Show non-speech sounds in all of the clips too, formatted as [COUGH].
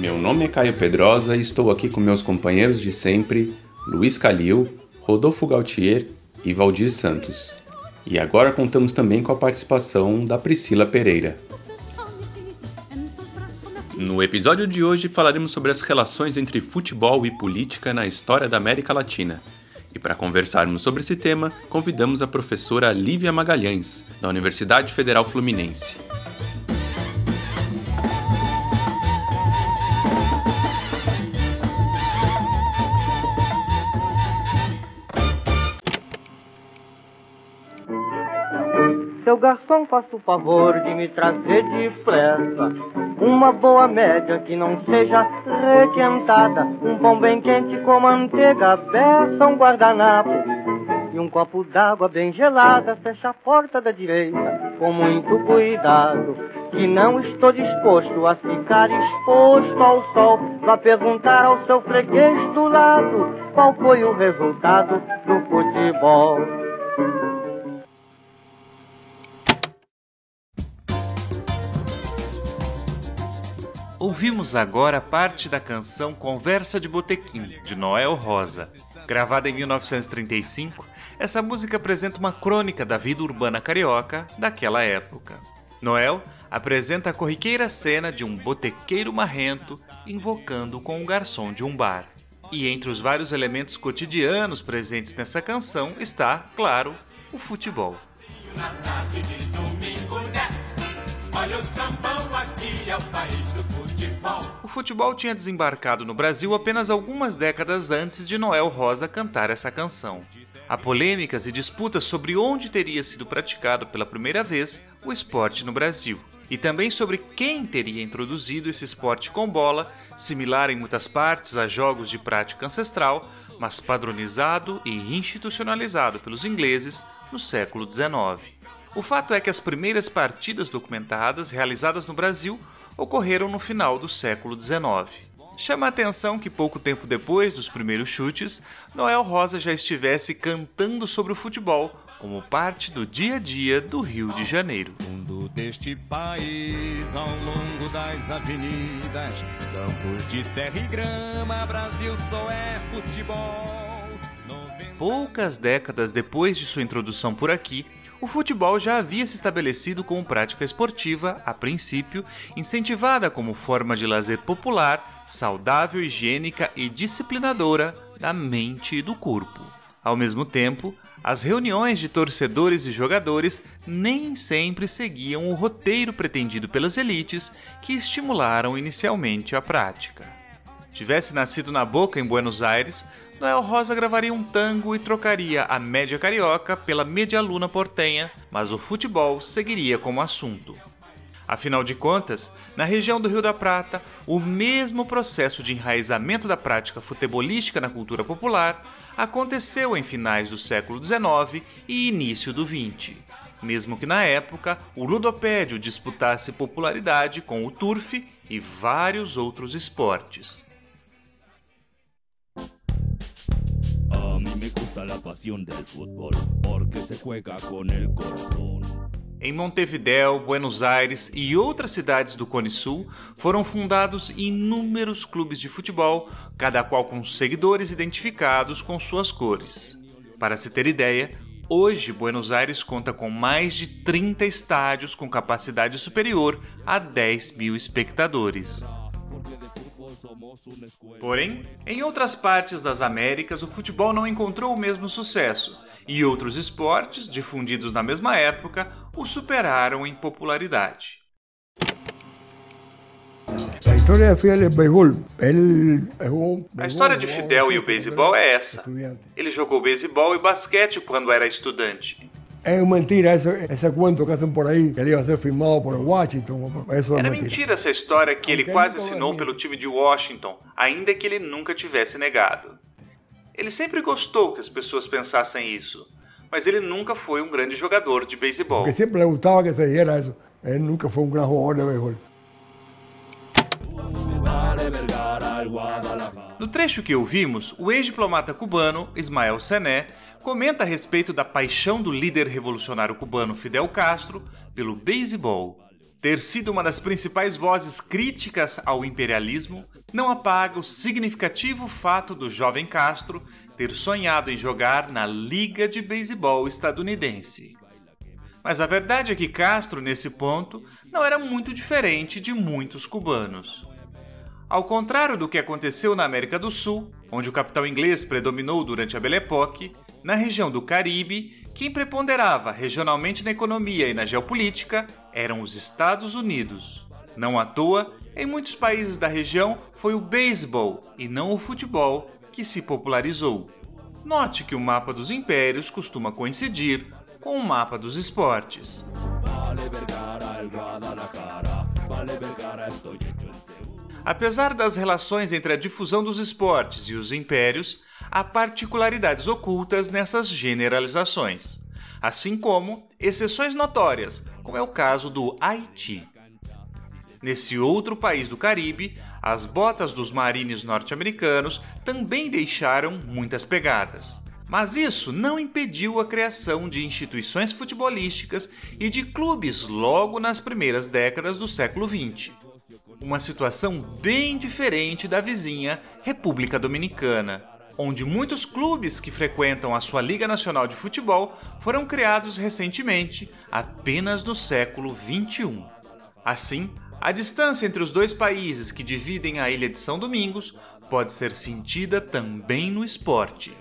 Meu nome é Caio Pedrosa e estou aqui com meus companheiros de sempre, Luiz Calil, Rodolfo Gautier e Valdir Santos. E agora contamos também com a participação da Priscila Pereira. No episódio de hoje falaremos sobre as relações entre futebol e política na história da América Latina. E para conversarmos sobre esse tema, convidamos a professora Lívia Magalhães, da Universidade Federal Fluminense. Garçom, faça o favor de me trazer depressa uma boa média que não seja requentada, um pão bem quente com manteiga, beça, um guardanapo e um copo d'água bem gelada. Fecha a porta da direita com muito cuidado, que não estou disposto a ficar exposto ao sol. Vá perguntar ao seu freguês do lado qual foi o resultado do futebol. Ouvimos agora parte da canção Conversa de Botequim, de Noel Rosa. Gravada em 1935, essa música apresenta uma crônica da vida urbana carioca daquela época. Noel apresenta a corriqueira cena de um botequeiro marrento invocando com o garçom de um bar. E entre os vários elementos cotidianos presentes nessa canção está, claro, o futebol. Na tarde de domingo, né? Olha o sambão aqui, é o país do futebol. O futebol tinha desembarcado no Brasil apenas algumas décadas antes de Noel Rosa cantar essa canção. Há polêmicas e disputas sobre onde teria sido praticado pela primeira vez o esporte no Brasil. E também sobre quem teria introduzido esse esporte com bola, similar em muitas partes a jogos de prática ancestral, mas padronizado e institucionalizado pelos ingleses no século XIX. O fato é que as primeiras partidas documentadas realizadas no Brasil ocorreram no final do século XIX. Chama a atenção que pouco tempo depois dos primeiros chutes, Noel Rosa já estivesse cantando sobre o futebol como parte do dia a dia do Rio de Janeiro. Mundo deste país, ao longo das avenidas, campos de terra e grama, Brasil só é futebol. Poucas décadas depois de sua introdução por aqui, o futebol já havia se estabelecido como prática esportiva, a princípio, incentivada como forma de lazer popular, saudável, higiênica e disciplinadora da mente e do corpo. Ao mesmo tempo, as reuniões de torcedores e jogadores nem sempre seguiam o roteiro pretendido pelas elites que estimularam inicialmente a prática. Tivesse nascido na Boca, em Buenos Aires, Noel Rosa gravaria um tango e trocaria a média carioca pela média luna portenha, mas o futebol seguiria como assunto. Afinal de contas, na região do Rio da Prata, o mesmo processo de enraizamento da prática futebolística na cultura popular aconteceu em finais do século XIX e início do XX, mesmo que na época o ludopédio disputasse popularidade com o turf e vários outros esportes. Me gusta la pasión del fútbol, porque se juega con el corazón. Em Montevideo, Buenos Aires e outras cidades do Cone Sul foram fundados inúmeros clubes de futebol, cada qual com seguidores identificados com suas cores. Para se ter ideia, hoje Buenos Aires conta com mais de 30 estádios com capacidade superior a 10 mil espectadores. Porém, em outras partes das Américas, o futebol não encontrou o mesmo sucesso, e outros esportes, difundidos na mesma época, o superaram em popularidade. A história de Fidel A história de Fidel e o beisebol é essa. Ele jogou beisebol e basquete quando era estudante. Es mentira ese, ese cuento que hacen por ahí, que él iba a ser firmado por Washington. Eso Era es mentira mentira. essa história que ele Porque quase ele assinou pelo time de Washington, ainda que ele nunca tivesse negado. Ele sempre gostou que as pessoas pensassem isso, mas ele nunca foi um grande jogador de beisebol. Porque siempre le gustaba que se eso. Él nunca fue un gran jugador de béisbol. No trecho que ouvimos, o ex-diplomata cubano, Ismael Sené, comenta a respeito da paixão do líder revolucionário cubano Fidel Castro pelo beisebol. Ter sido uma das principais vozes críticas ao imperialismo não apaga o significativo fato do jovem Castro ter sonhado em jogar na Liga de Beisebol estadunidense. Mas a verdade é que Castro, nesse ponto, não era muito diferente de muitos cubanos. Ao contrário do que aconteceu na América do Sul, onde o capital inglês predominou durante a Belle Époque, na região do Caribe, quem preponderava regionalmente na economia e na geopolítica eram os Estados Unidos. Não à toa, em muitos países da região foi o beisebol e não o futebol que se popularizou. Note que o mapa dos impérios costuma coincidir com o mapa dos esportes. Apesar das relações entre a difusão dos esportes e os impérios, há particularidades ocultas nessas generalizações, assim como exceções notórias, como é o caso do Haiti. Nesse outro país do Caribe, as botas dos marines norte-americanos também deixaram muitas pegadas. Mas isso não impediu a criação de instituições futebolísticas e de clubes logo nas primeiras décadas do século XX. Uma situação bem diferente da vizinha República Dominicana, onde muitos clubes que frequentam a sua Liga Nacional de Futebol foram criados recentemente, apenas no século XXI. Assim, a distância entre os dois países que dividem a ilha de São Domingos pode ser sentida também no esporte.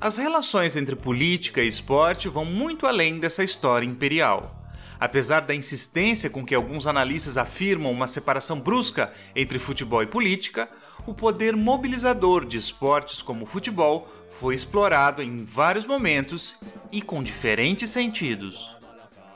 As relações entre política e esporte vão muito além dessa história imperial. Apesar da insistência com que alguns analistas afirmam uma separação brusca entre futebol e política, o poder mobilizador de esportes como o futebol foi explorado em vários momentos e com diferentes sentidos.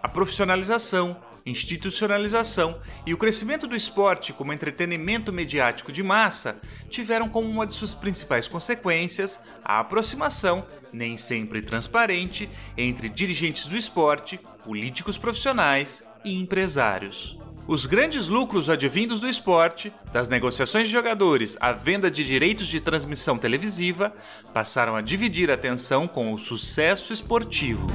A profissionalização, institucionalização e o crescimento do esporte como entretenimento mediático de massa tiveram como uma de suas principais consequências a aproximação, nem sempre transparente, entre dirigentes do esporte, políticos profissionais e empresários. Os grandes lucros advindos do esporte, das negociações de jogadores à venda de direitos de transmissão televisiva, passaram a dividir a atenção com o sucesso esportivo.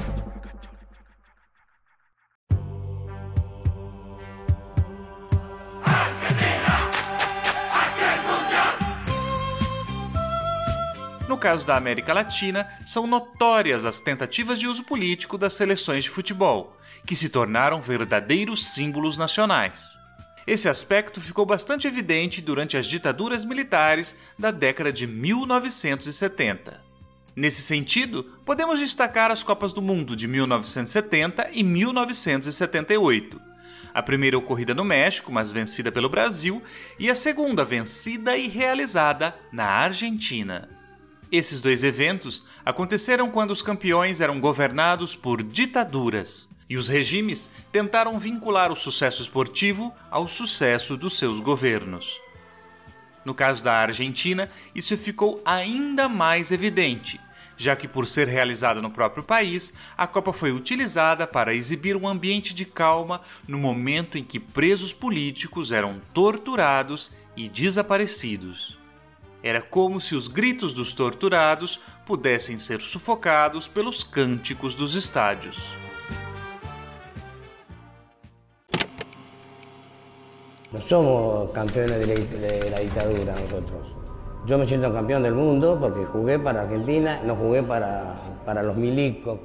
No caso da América Latina, são notórias as tentativas de uso político das seleções de futebol, que se tornaram verdadeiros símbolos nacionais. Esse aspecto ficou bastante evidente durante as ditaduras militares da década de 1970. Nesse sentido, podemos destacar as Copas do Mundo de 1970 e 1978. A primeira ocorrida no México, mas vencida pelo Brasil, e a segunda vencida e realizada na Argentina. Esses dois eventos aconteceram quando os campeões eram governados por ditaduras e os regimes tentaram vincular o sucesso esportivo ao sucesso dos seus governos. No caso da Argentina, isso ficou ainda mais evidente, já que, por ser realizada no próprio país, a Copa foi utilizada para exibir um ambiente de calma no momento em que presos políticos eram torturados e desaparecidos. Era como se os gritos dos torturados pudessem ser sufocados pelos cânticos dos estádios. No somos campeones de la, de la dictadura nosotros. Yo me siento campeón del mundo porque jugué para Argentina, no jugué para, para los milicos.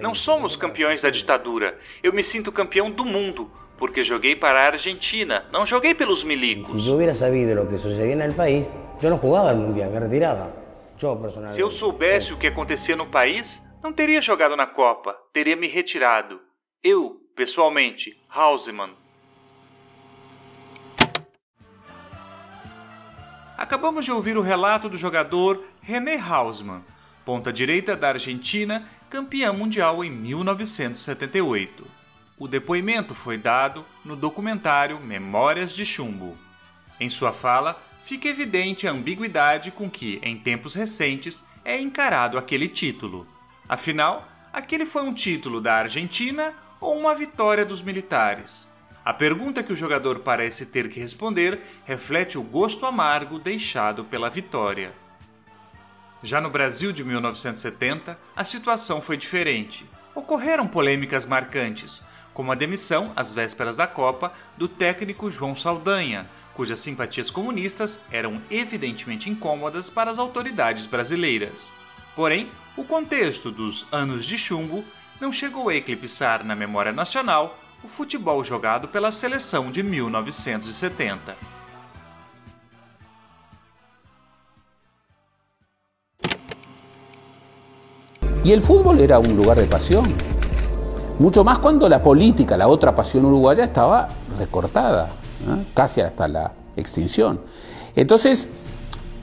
Não somos campeões da ditadura. Eu me sinto campeão do mundo, porque joguei para a Argentina, não joguei pelos milicos. Si yo hubiera sabido lo que sucedía en el país, yo no jugaba al mundial, me retiraba. Yo personalmente. Se eu soubesse o que acontecia no país, não teria jogado na Copa, teria me retirado. Eu, pessoalmente, Hausemann. Acabamos de ouvir o relato do jogador René Hausmann, ponta direita da Argentina, campeã mundial em 1978. O depoimento foi dado no documentário Memórias de Chumbo. Em sua fala, fica evidente a ambiguidade com que, em tempos recentes, é encarado aquele título. Afinal, aquele foi um título da Argentina ou uma vitória dos militares? A pergunta que o jogador parece ter que responder reflete o gosto amargo deixado pela vitória. Já no Brasil de 1970, a situação foi diferente. Ocorreram polêmicas marcantes, como a demissão, às vésperas da Copa, do técnico João Saldanha, cujas simpatias comunistas eram evidentemente incômodas para as autoridades brasileiras. Porém, o contexto dos anos de chumbo não chegou a eclipsar na memória nacional o futebol jogado pela seleção de 1970. Y el fútbol era un lugar de pasión. Mucho más cuando la política, la otra pasión uruguaya, estaba recortada, casi hasta la extinción. Entonces,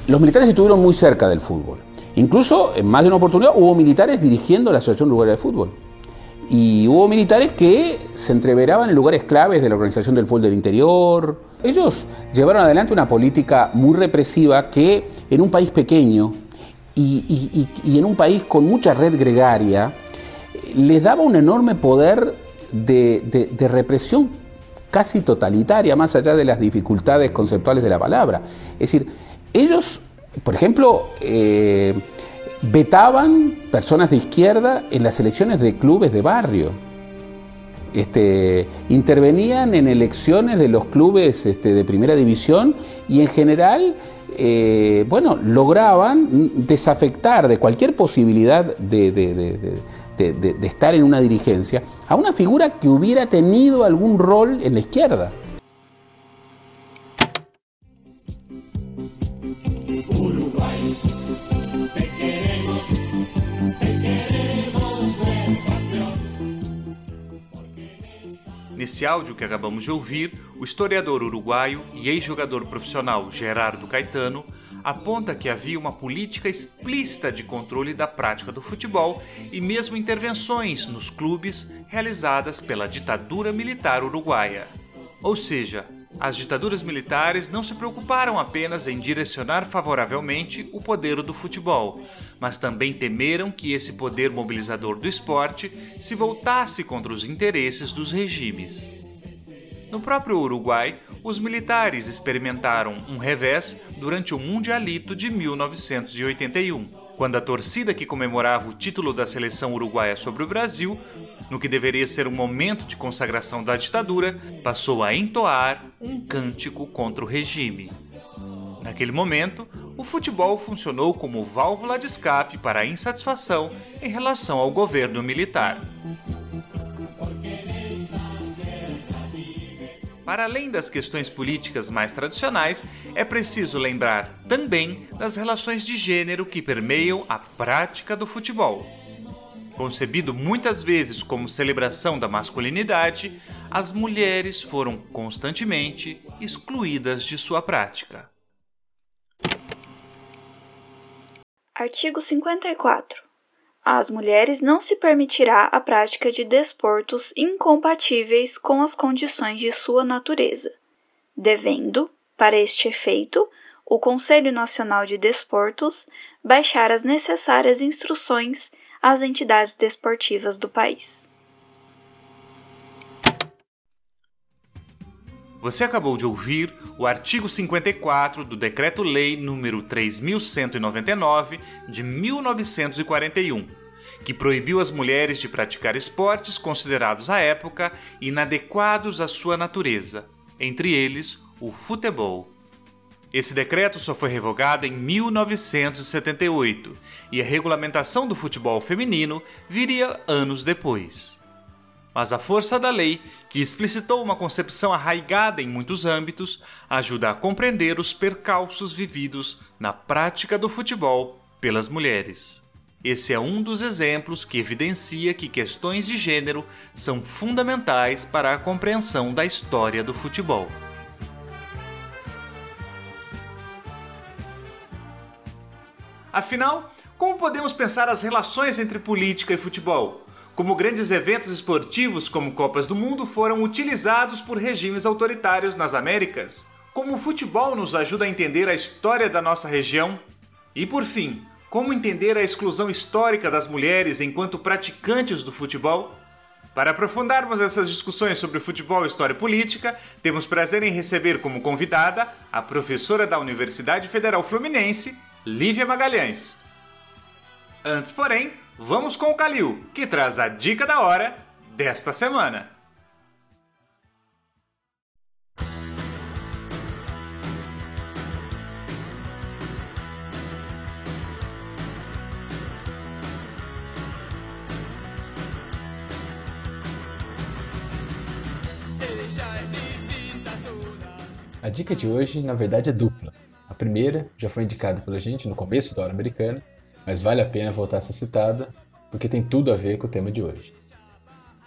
los militares estuvieron muy cerca del fútbol. Incluso, en más de una oportunidad, hubo militares dirigiendo la Asociación Uruguaya de Fútbol. Y hubo militares que se entreveraban en lugares claves de la organización del fútbol del interior. Ellos llevaron adelante una política muy represiva que en un país pequeño y en un país con mucha red gregaria, les daba un enorme poder de, represión casi totalitaria, más allá de las dificultades conceptuales de la palabra. Es decir, ellos, por ejemplo, eh, vetaban personas de izquierda en las elecciones de clubes de barrio. Este, intervenían en elecciones de los clubes este, de primera división y en general eh, bueno, lograban desafectar de cualquier posibilidad de, de estar en una dirigencia a una figura que hubiera tenido algún rol en la izquierda. Uruguay, te queremos, te queremos. Nesse áudio que acabamos de ouvir, o historiador uruguaio e ex-jogador profissional Gerardo Caetano aponta que havia uma política explícita de controle da prática do futebol e mesmo intervenções nos clubes realizadas pela ditadura militar uruguaia. Ou seja, as ditaduras militares não se preocuparam apenas em direcionar favoravelmente o poder do futebol, mas também temeram que esse poder mobilizador do esporte se voltasse contra os interesses dos regimes. No próprio Uruguai, os militares experimentaram um revés durante o Mundialito de 1981, quando a torcida que comemorava o título da seleção uruguaia sobre o Brasil, no que deveria ser um momento de consagração da ditadura, passou a entoar um cântico contra o regime. Naquele momento, o futebol funcionou como válvula de escape para a insatisfação em relação ao governo militar. Para além das questões políticas mais tradicionais, é preciso lembrar também das relações de gênero que permeiam a prática do futebol. Concebido muitas vezes como celebração da masculinidade, as mulheres foram constantemente excluídas de sua prática. Artigo 54 às mulheres não se permitirá a prática de desportos incompatíveis com as condições de sua natureza, devendo, para este efeito, o Conselho Nacional de Desportos baixar as necessárias instruções às entidades desportivas do país. Você acabou de ouvir o artigo 54 do Decreto-Lei número 3199 de 1941, que proibiu as mulheres de praticar esportes considerados à época inadequados à sua natureza, entre eles o futebol. Esse decreto só foi revogado em 1978 e a regulamentação do futebol feminino viria anos depois mas a força da lei, que explicitou uma concepção arraigada em muitos âmbitos, ajuda a compreender os percalços vividos na prática do futebol pelas mulheres. Esse é um dos exemplos que evidencia que questões de gênero são fundamentais para a compreensão da história do futebol. Afinal, como podemos pensar as relações entre política e futebol? Como grandes eventos esportivos como Copas do Mundo foram utilizados por regimes autoritários nas Américas? Como o futebol nos ajuda a entender a história da nossa região? E por fim, como entender a exclusão histórica das mulheres enquanto praticantes do futebol? Para aprofundarmos essas discussões sobre futebol, história e política, temos prazer em receber como convidada a professora da Universidade Federal Fluminense, Lívia Magalhães. Antes, porém, vamos com o Calil, que traz a dica da hora desta semana. A dica de hoje, na verdade, é dupla. A primeira já foi indicada pela gente no começo da hora americana, mas vale a pena voltar a ser citada porque tem tudo a ver com o tema de hoje.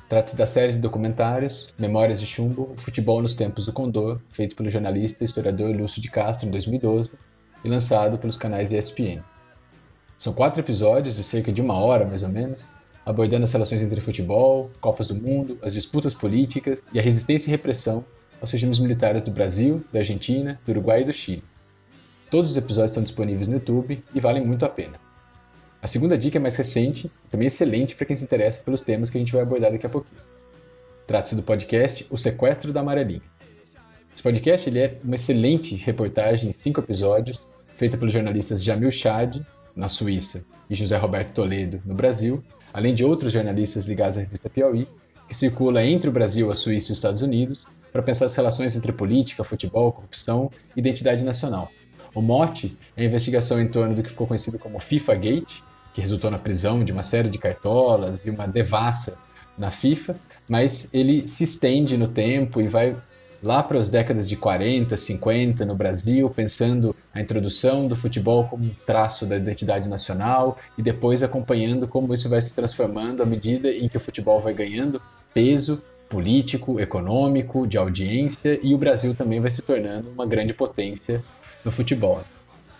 Trata-se da série de documentários Memórias de Chumbo, o Futebol nos Tempos do Condor, feito pelo jornalista e historiador Lúcio de Castro em 2012 e lançado pelos canais ESPN. São quatro episódios de cerca de uma hora, mais ou menos, abordando as relações entre futebol, Copas do Mundo, as disputas políticas e a resistência e repressão aos regimes militares do Brasil, da Argentina, do Uruguai e do Chile. Todos os episódios estão disponíveis no YouTube e valem muito a pena. A segunda dica é mais recente também excelente para quem se interessa pelos temas que a gente vai abordar daqui a pouquinho. Trata-se do podcast O Sequestro da Amarelinha. Esse podcast ele é uma excelente reportagem em cinco episódios, feita pelos jornalistas Jamil Chad, na Suíça, e José Roberto Toledo, no Brasil, além de outros jornalistas ligados à revista Piauí, que circula entre o Brasil, a Suíça e os Estados Unidos para pensar as relações entre política, futebol, corrupção e identidade nacional. O mote é a investigação em torno do que ficou conhecido como FIFA Gate, que resultou na prisão de uma série de cartolas e uma devassa na FIFA, mas ele se estende no tempo e vai lá para as décadas de 40, 50 no Brasil, pensando a introdução do futebol como um traço da identidade nacional e depois acompanhando como isso vai se transformando à medida em que o futebol vai ganhando peso político, econômico, de audiência e o Brasil também vai se tornando uma grande potência no futebol.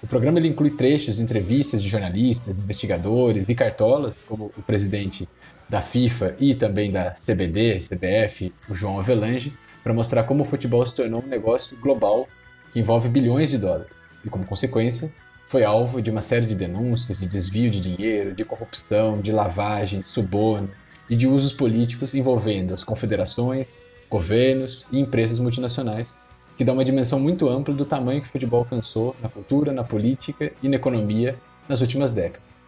O programa ele inclui trechos, entrevistas de jornalistas, investigadores e cartolas, como o presidente da FIFA e também da CBD, CBF, o João Avelange, para mostrar como o futebol se tornou um negócio global que envolve bilhões de dólares. E, como consequência, foi alvo de uma série de denúncias de desvio de dinheiro, de corrupção, de lavagem, suborno e de usos políticos envolvendo as confederações, governos e empresas multinacionais, que dá uma dimensão muito ampla do tamanho que o futebol alcançou na cultura, na política e na economia nas últimas décadas.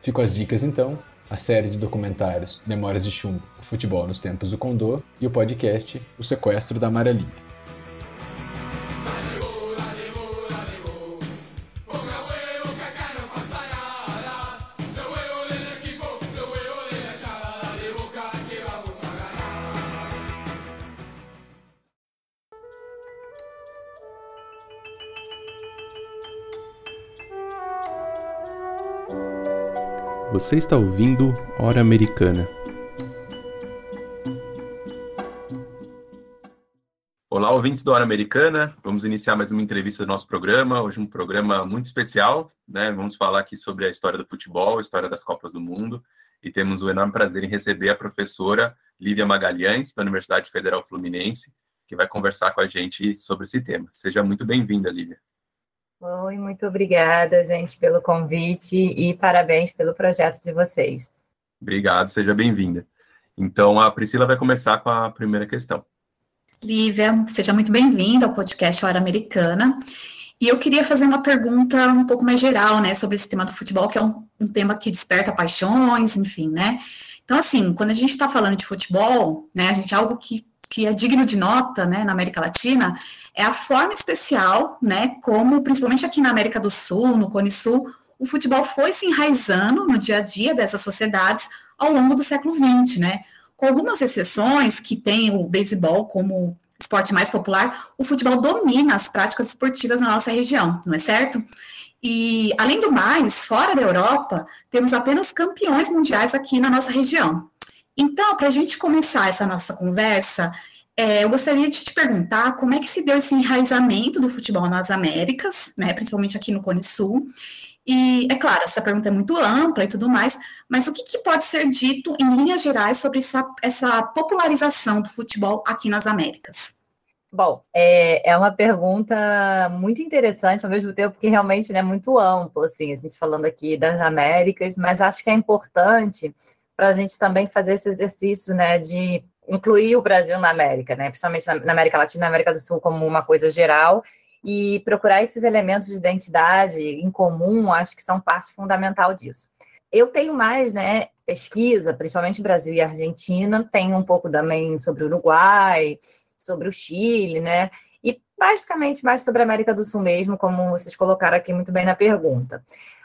Fico as dicas então a série de documentários Memórias de Chumbo, o futebol nos tempos do Condor e o podcast O Sequestro da Amarelinha. Você está ouvindo Hora Americana. Olá, ouvintes do Hora Americana. Vamos iniciar mais uma entrevista do nosso programa. Hoje um programa muito especial, né? Vamos falar aqui sobre a história do futebol, a história das Copas do Mundo. E temos o enorme prazer em receber a professora Lívia Magalhães, da Universidade Federal Fluminense, que vai conversar com a gente sobre esse tema. Seja muito bem-vinda, Lívia. Oi, muito obrigada, gente, pelo convite e parabéns pelo projeto de vocês. Obrigado, seja bem-vinda. Então, a Priscila vai começar com a primeira questão. Lívia, seja muito bem-vinda ao podcast Hora Americana. E eu queria fazer uma pergunta um pouco mais geral, né, sobre esse tema do futebol, que é um, um tema que desperta paixões, enfim, né? Então, assim, quando a gente está falando de futebol, né, a gente algo que, que é digno de nota, né, na América Latina, é a forma especial, né, como principalmente aqui na América do Sul, no Cone Sul, o futebol foi se enraizando no dia a dia dessas sociedades ao longo do século XX, né? Com algumas exceções que tem o beisebol como esporte mais popular, o futebol domina as práticas esportivas na nossa região, não é certo? E, além do mais, fora da Europa, temos apenas campeões mundiais aqui na nossa região. Então, para a gente começar essa nossa conversa, É, eu gostaria de te perguntar como é que se deu esse enraizamento do futebol nas Américas, né, principalmente aqui no Cone Sul. E, é claro, essa pergunta é muito ampla e tudo mais, mas o que, que pode ser dito em linhas gerais sobre essa, essa popularização do futebol aqui nas Américas? Bom, é, é uma pergunta muito interessante, ao mesmo tempo que realmente é né, muito amplo, assim, a gente falando aqui das Américas, mas acho que é importante para a gente também fazer esse exercício né, de incluir o Brasil na América, né, principalmente na, América Latina na América do Sul como uma coisa geral, e procurar esses elementos de identidade em comum, acho que são parte fundamental disso. Eu tenho mais, né, pesquisa, principalmente Brasil e Argentina, tenho um pouco também sobre o Uruguai, sobre o Chile, né? E basicamente mais sobre a América do Sul mesmo, como vocês colocaram aqui muito bem na pergunta.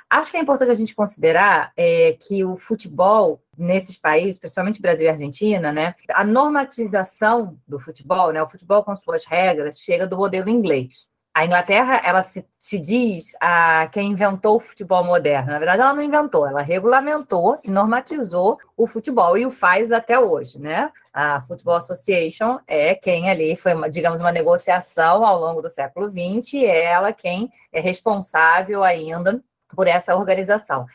Acho que é importante a gente considerar é, que o futebol nesses países, principalmente Brasil e Argentina, né, a normatização do futebol, né, o futebol com suas regras, chega do modelo inglês. A Inglaterra, ela se, se, diz a quem inventou o futebol moderno. Na verdade, ela não inventou, ela regulamentou e normatizou o futebol e o faz até hoje, né? A Football Association é quem ali foi, digamos, uma negociação ao longo do século XX e é ela quem é responsável ainda por essa organização.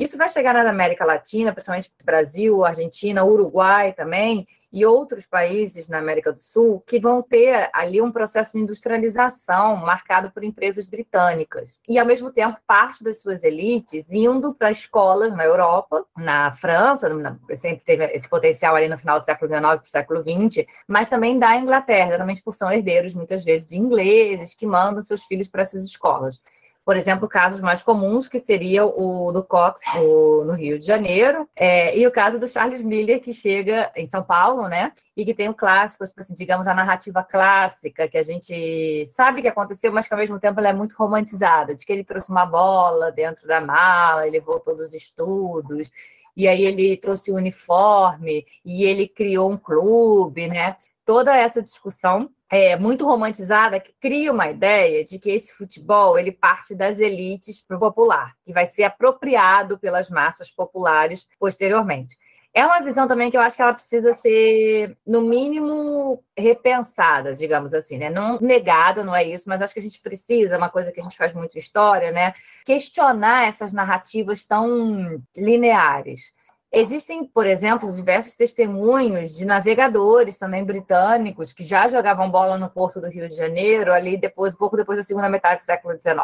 Isso vai chegar na América Latina, principalmente Brasil, Argentina, Uruguai também, e outros países na América do Sul, que vão ter ali um processo de industrialização marcado por empresas britânicas. E, ao mesmo tempo, parte das suas elites indo para escolas na Europa, na França, sempre teve esse potencial ali no final do século XIX para o século XX, mas também da Inglaterra, também por são herdeiros, muitas vezes, de ingleses, que mandam seus filhos para essas escolas por exemplo, casos mais comuns, que seria o do Cox no, no Rio de Janeiro, é, e o caso do Charles Miller, que chega em São Paulo, né? E que tem o clássico, tipo assim, digamos, a narrativa clássica, que a gente sabe que aconteceu, mas que ao mesmo tempo ela é muito romantizada, de que ele trouxe uma bola dentro da mala, ele voltou dos estudos, e aí ele trouxe o uniforme, e ele criou um clube, né? Toda essa discussão é, muito romantizada que cria uma ideia de que esse futebol ele parte das elites para o popular, que vai ser apropriado pelas massas populares posteriormente. É uma visão também que eu acho que ela precisa ser, no mínimo, repensada, digamos assim, né? Não negada, não é isso, mas acho que a gente precisa, uma coisa que a gente faz muito história, né? Questionar essas narrativas tão lineares. Existem, por exemplo, diversos testemunhos de navegadores também britânicos que já jogavam bola no porto do Rio de Janeiro, ali depois, pouco depois da segunda metade do século XIX.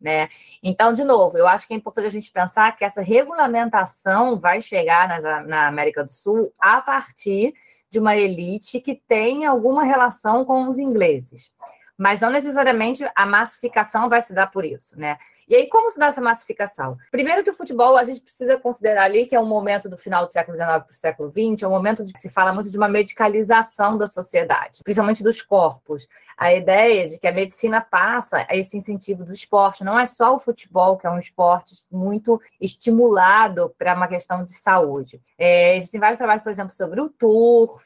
Né? Então, de novo, eu acho que é importante a gente pensar que essa regulamentação vai chegar na, na América do Sul a partir de uma elite que tem alguma relação com os ingleses mas não necessariamente a massificação vai se dar por isso, né? E aí, como se dá essa massificação? Primeiro que o futebol, a gente precisa considerar ali que é um momento do final do século XIX para o século XX, é um momento de que se fala muito de uma medicalização da sociedade, principalmente dos corpos. A ideia de que a medicina passa a esse incentivo do esporte. Não é só o futebol, que é um esporte muito estimulado para uma questão de saúde. É, existem vários trabalhos, por exemplo, sobre o turf,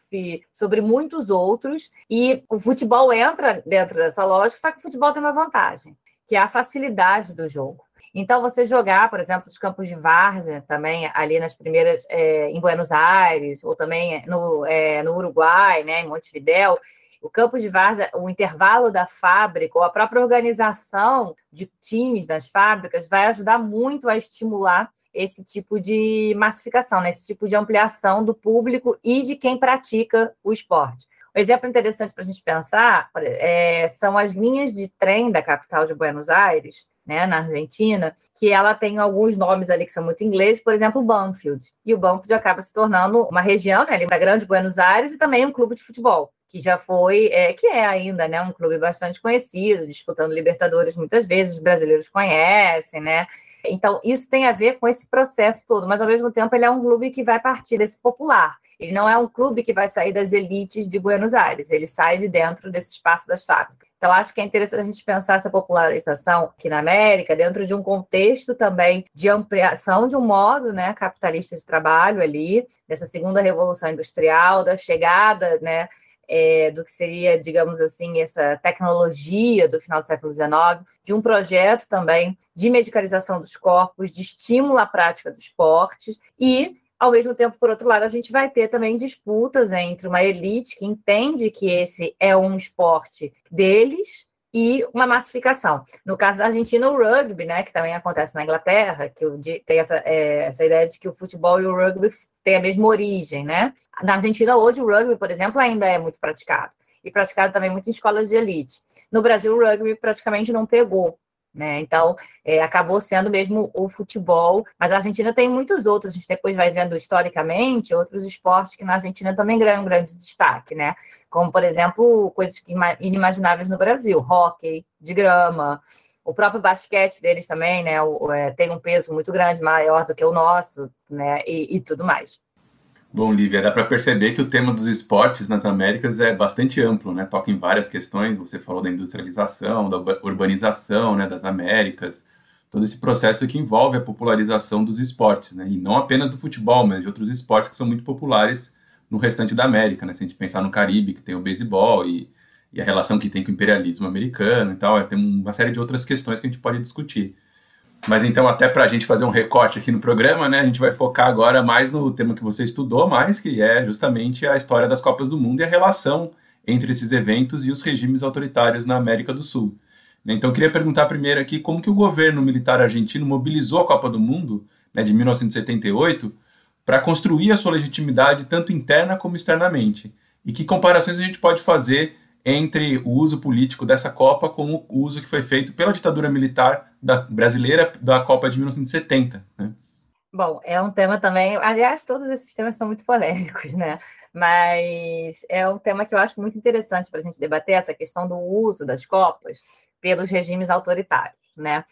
sobre muitos outros, e o futebol entra dentro dessa lógica, só que o futebol tem uma vantagem que é a facilidade do jogo. Então, você jogar, por exemplo, os campos de várzea, também ali nas primeiras, é, em Buenos Aires, ou também no, é, no Uruguai, né, em Montevidéu, o campo de várzea, o intervalo da fábrica, ou a própria organização de times das fábricas, vai ajudar muito a estimular esse tipo de massificação, né, esse tipo de ampliação do público e de quem pratica o esporte. Um exemplo interessante para a gente pensar é, são as linhas de trem da capital de Buenos Aires, né, na Argentina, que ela tem alguns nomes ali que são muito ingleses, por exemplo, Banfield. E o Banfield acaba se tornando uma região, né, ali da Grande Buenos Aires e também um clube de futebol, que já foi, é, que é ainda, né, um clube bastante conhecido, disputando Libertadores muitas vezes, os brasileiros conhecem, né? Então, isso tem a ver com esse processo todo, mas ao mesmo tempo ele é um clube que vai partir desse popular. Ele não é um clube que vai sair das elites de Buenos Aires, ele sai de dentro desse espaço das fábricas. Então, acho que é interessante a gente pensar essa popularização aqui na América, dentro de um contexto também de ampliação de um modo né, capitalista de trabalho ali, dessa segunda revolução industrial, da chegada né, é, do que seria, digamos assim, essa tecnologia do final do século XIX, de um projeto também de medicalização dos corpos, de estímulo à prática do esporte e Ao mesmo tempo, por outro lado, a gente vai ter também disputas entre uma elite que entende que esse é um esporte deles e uma massificação. No caso da Argentina, o rugby, né, que também acontece na Inglaterra, que tem essa, é, essa ideia de que o futebol e o rugby têm a mesma origem, né? Na Argentina, hoje, o rugby, por exemplo, ainda é muito praticado. E praticado também muito em escolas de elite. No Brasil, o rugby praticamente não pegou. Né? Então, é, acabou sendo mesmo o futebol, mas a Argentina tem muitos outros, a gente depois vai vendo historicamente outros esportes que na Argentina também ganham grande destaque, né? Como, por exemplo, coisas inimagináveis no Brasil, hockey de grama, o próprio basquete deles também, né? O, é, tem um peso muito grande, maior do que o nosso, né? E, e tudo mais. Bom, Lívia, dá para perceber que o tema dos esportes nas Américas é bastante amplo, né? Toca em várias questões. Você falou da industrialização, da urbanização, né, das Américas, todo esse processo que envolve a popularização dos esportes, né? E não apenas do futebol, mas de outros esportes que são muito populares no restante da América, né? Se a gente pensar no Caribe, que tem o beisebol e, e a relação que tem com o imperialismo americano e tal, é, tem uma série de outras questões que a gente pode discutir. Mas então, até para a gente fazer um recorte aqui no programa, né, a gente vai focar agora mais no tema que você estudou mais, que é justamente a história das Copas do Mundo e a relação entre esses eventos e os regimes autoritários na América do Sul. Então, eu queria perguntar primeiro aqui como que o governo militar argentino mobilizou a Copa do Mundo, né, de 1978, para construir a sua legitimidade tanto interna como externamente. E que comparações a gente pode fazer entre o uso político dessa Copa com o uso que foi feito pela ditadura militar da, brasileira da Copa de 1970. Né? Bom, é um tema também. Aliás, todos esses temas são muito polêmicos, né? Mas é um tema que eu acho muito interessante para a gente debater essa questão do uso das Copas pelos regimes autoritários, né?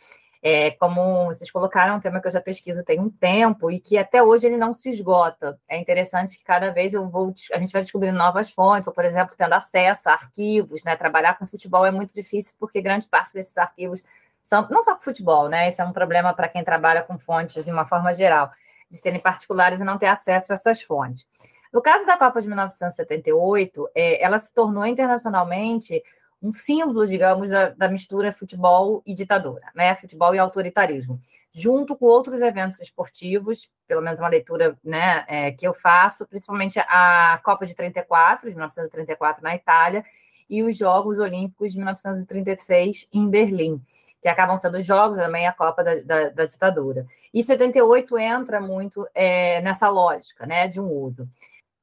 É, como vocês colocaram, é um tema que eu já pesquiso tem um tempo e que até hoje ele não se esgota. É interessante que cada vez eu vou, a gente vai descobrindo novas fontes, ou, por exemplo, tendo acesso a arquivos, né? Trabalhar com futebol é muito difícil porque grande parte desses arquivos são não só com futebol, né? Isso é um problema para quem trabalha com fontes de uma forma geral, de serem particulares e não ter acesso a essas fontes. No caso da Copa de 1978, é, ela se tornou internacionalmente um símbolo, digamos, da, da, mistura futebol e ditadura, né? Futebol e autoritarismo, junto com outros eventos esportivos, pelo menos uma leitura, né, é, que eu faço, principalmente a Copa de 34, de 1934 na Itália, e os Jogos Olímpicos de 1936 em Berlim, que acabam sendo os Jogos também a Copa da, da, da ditadura. E 78 entra muito é, nessa lógica, né, de um uso.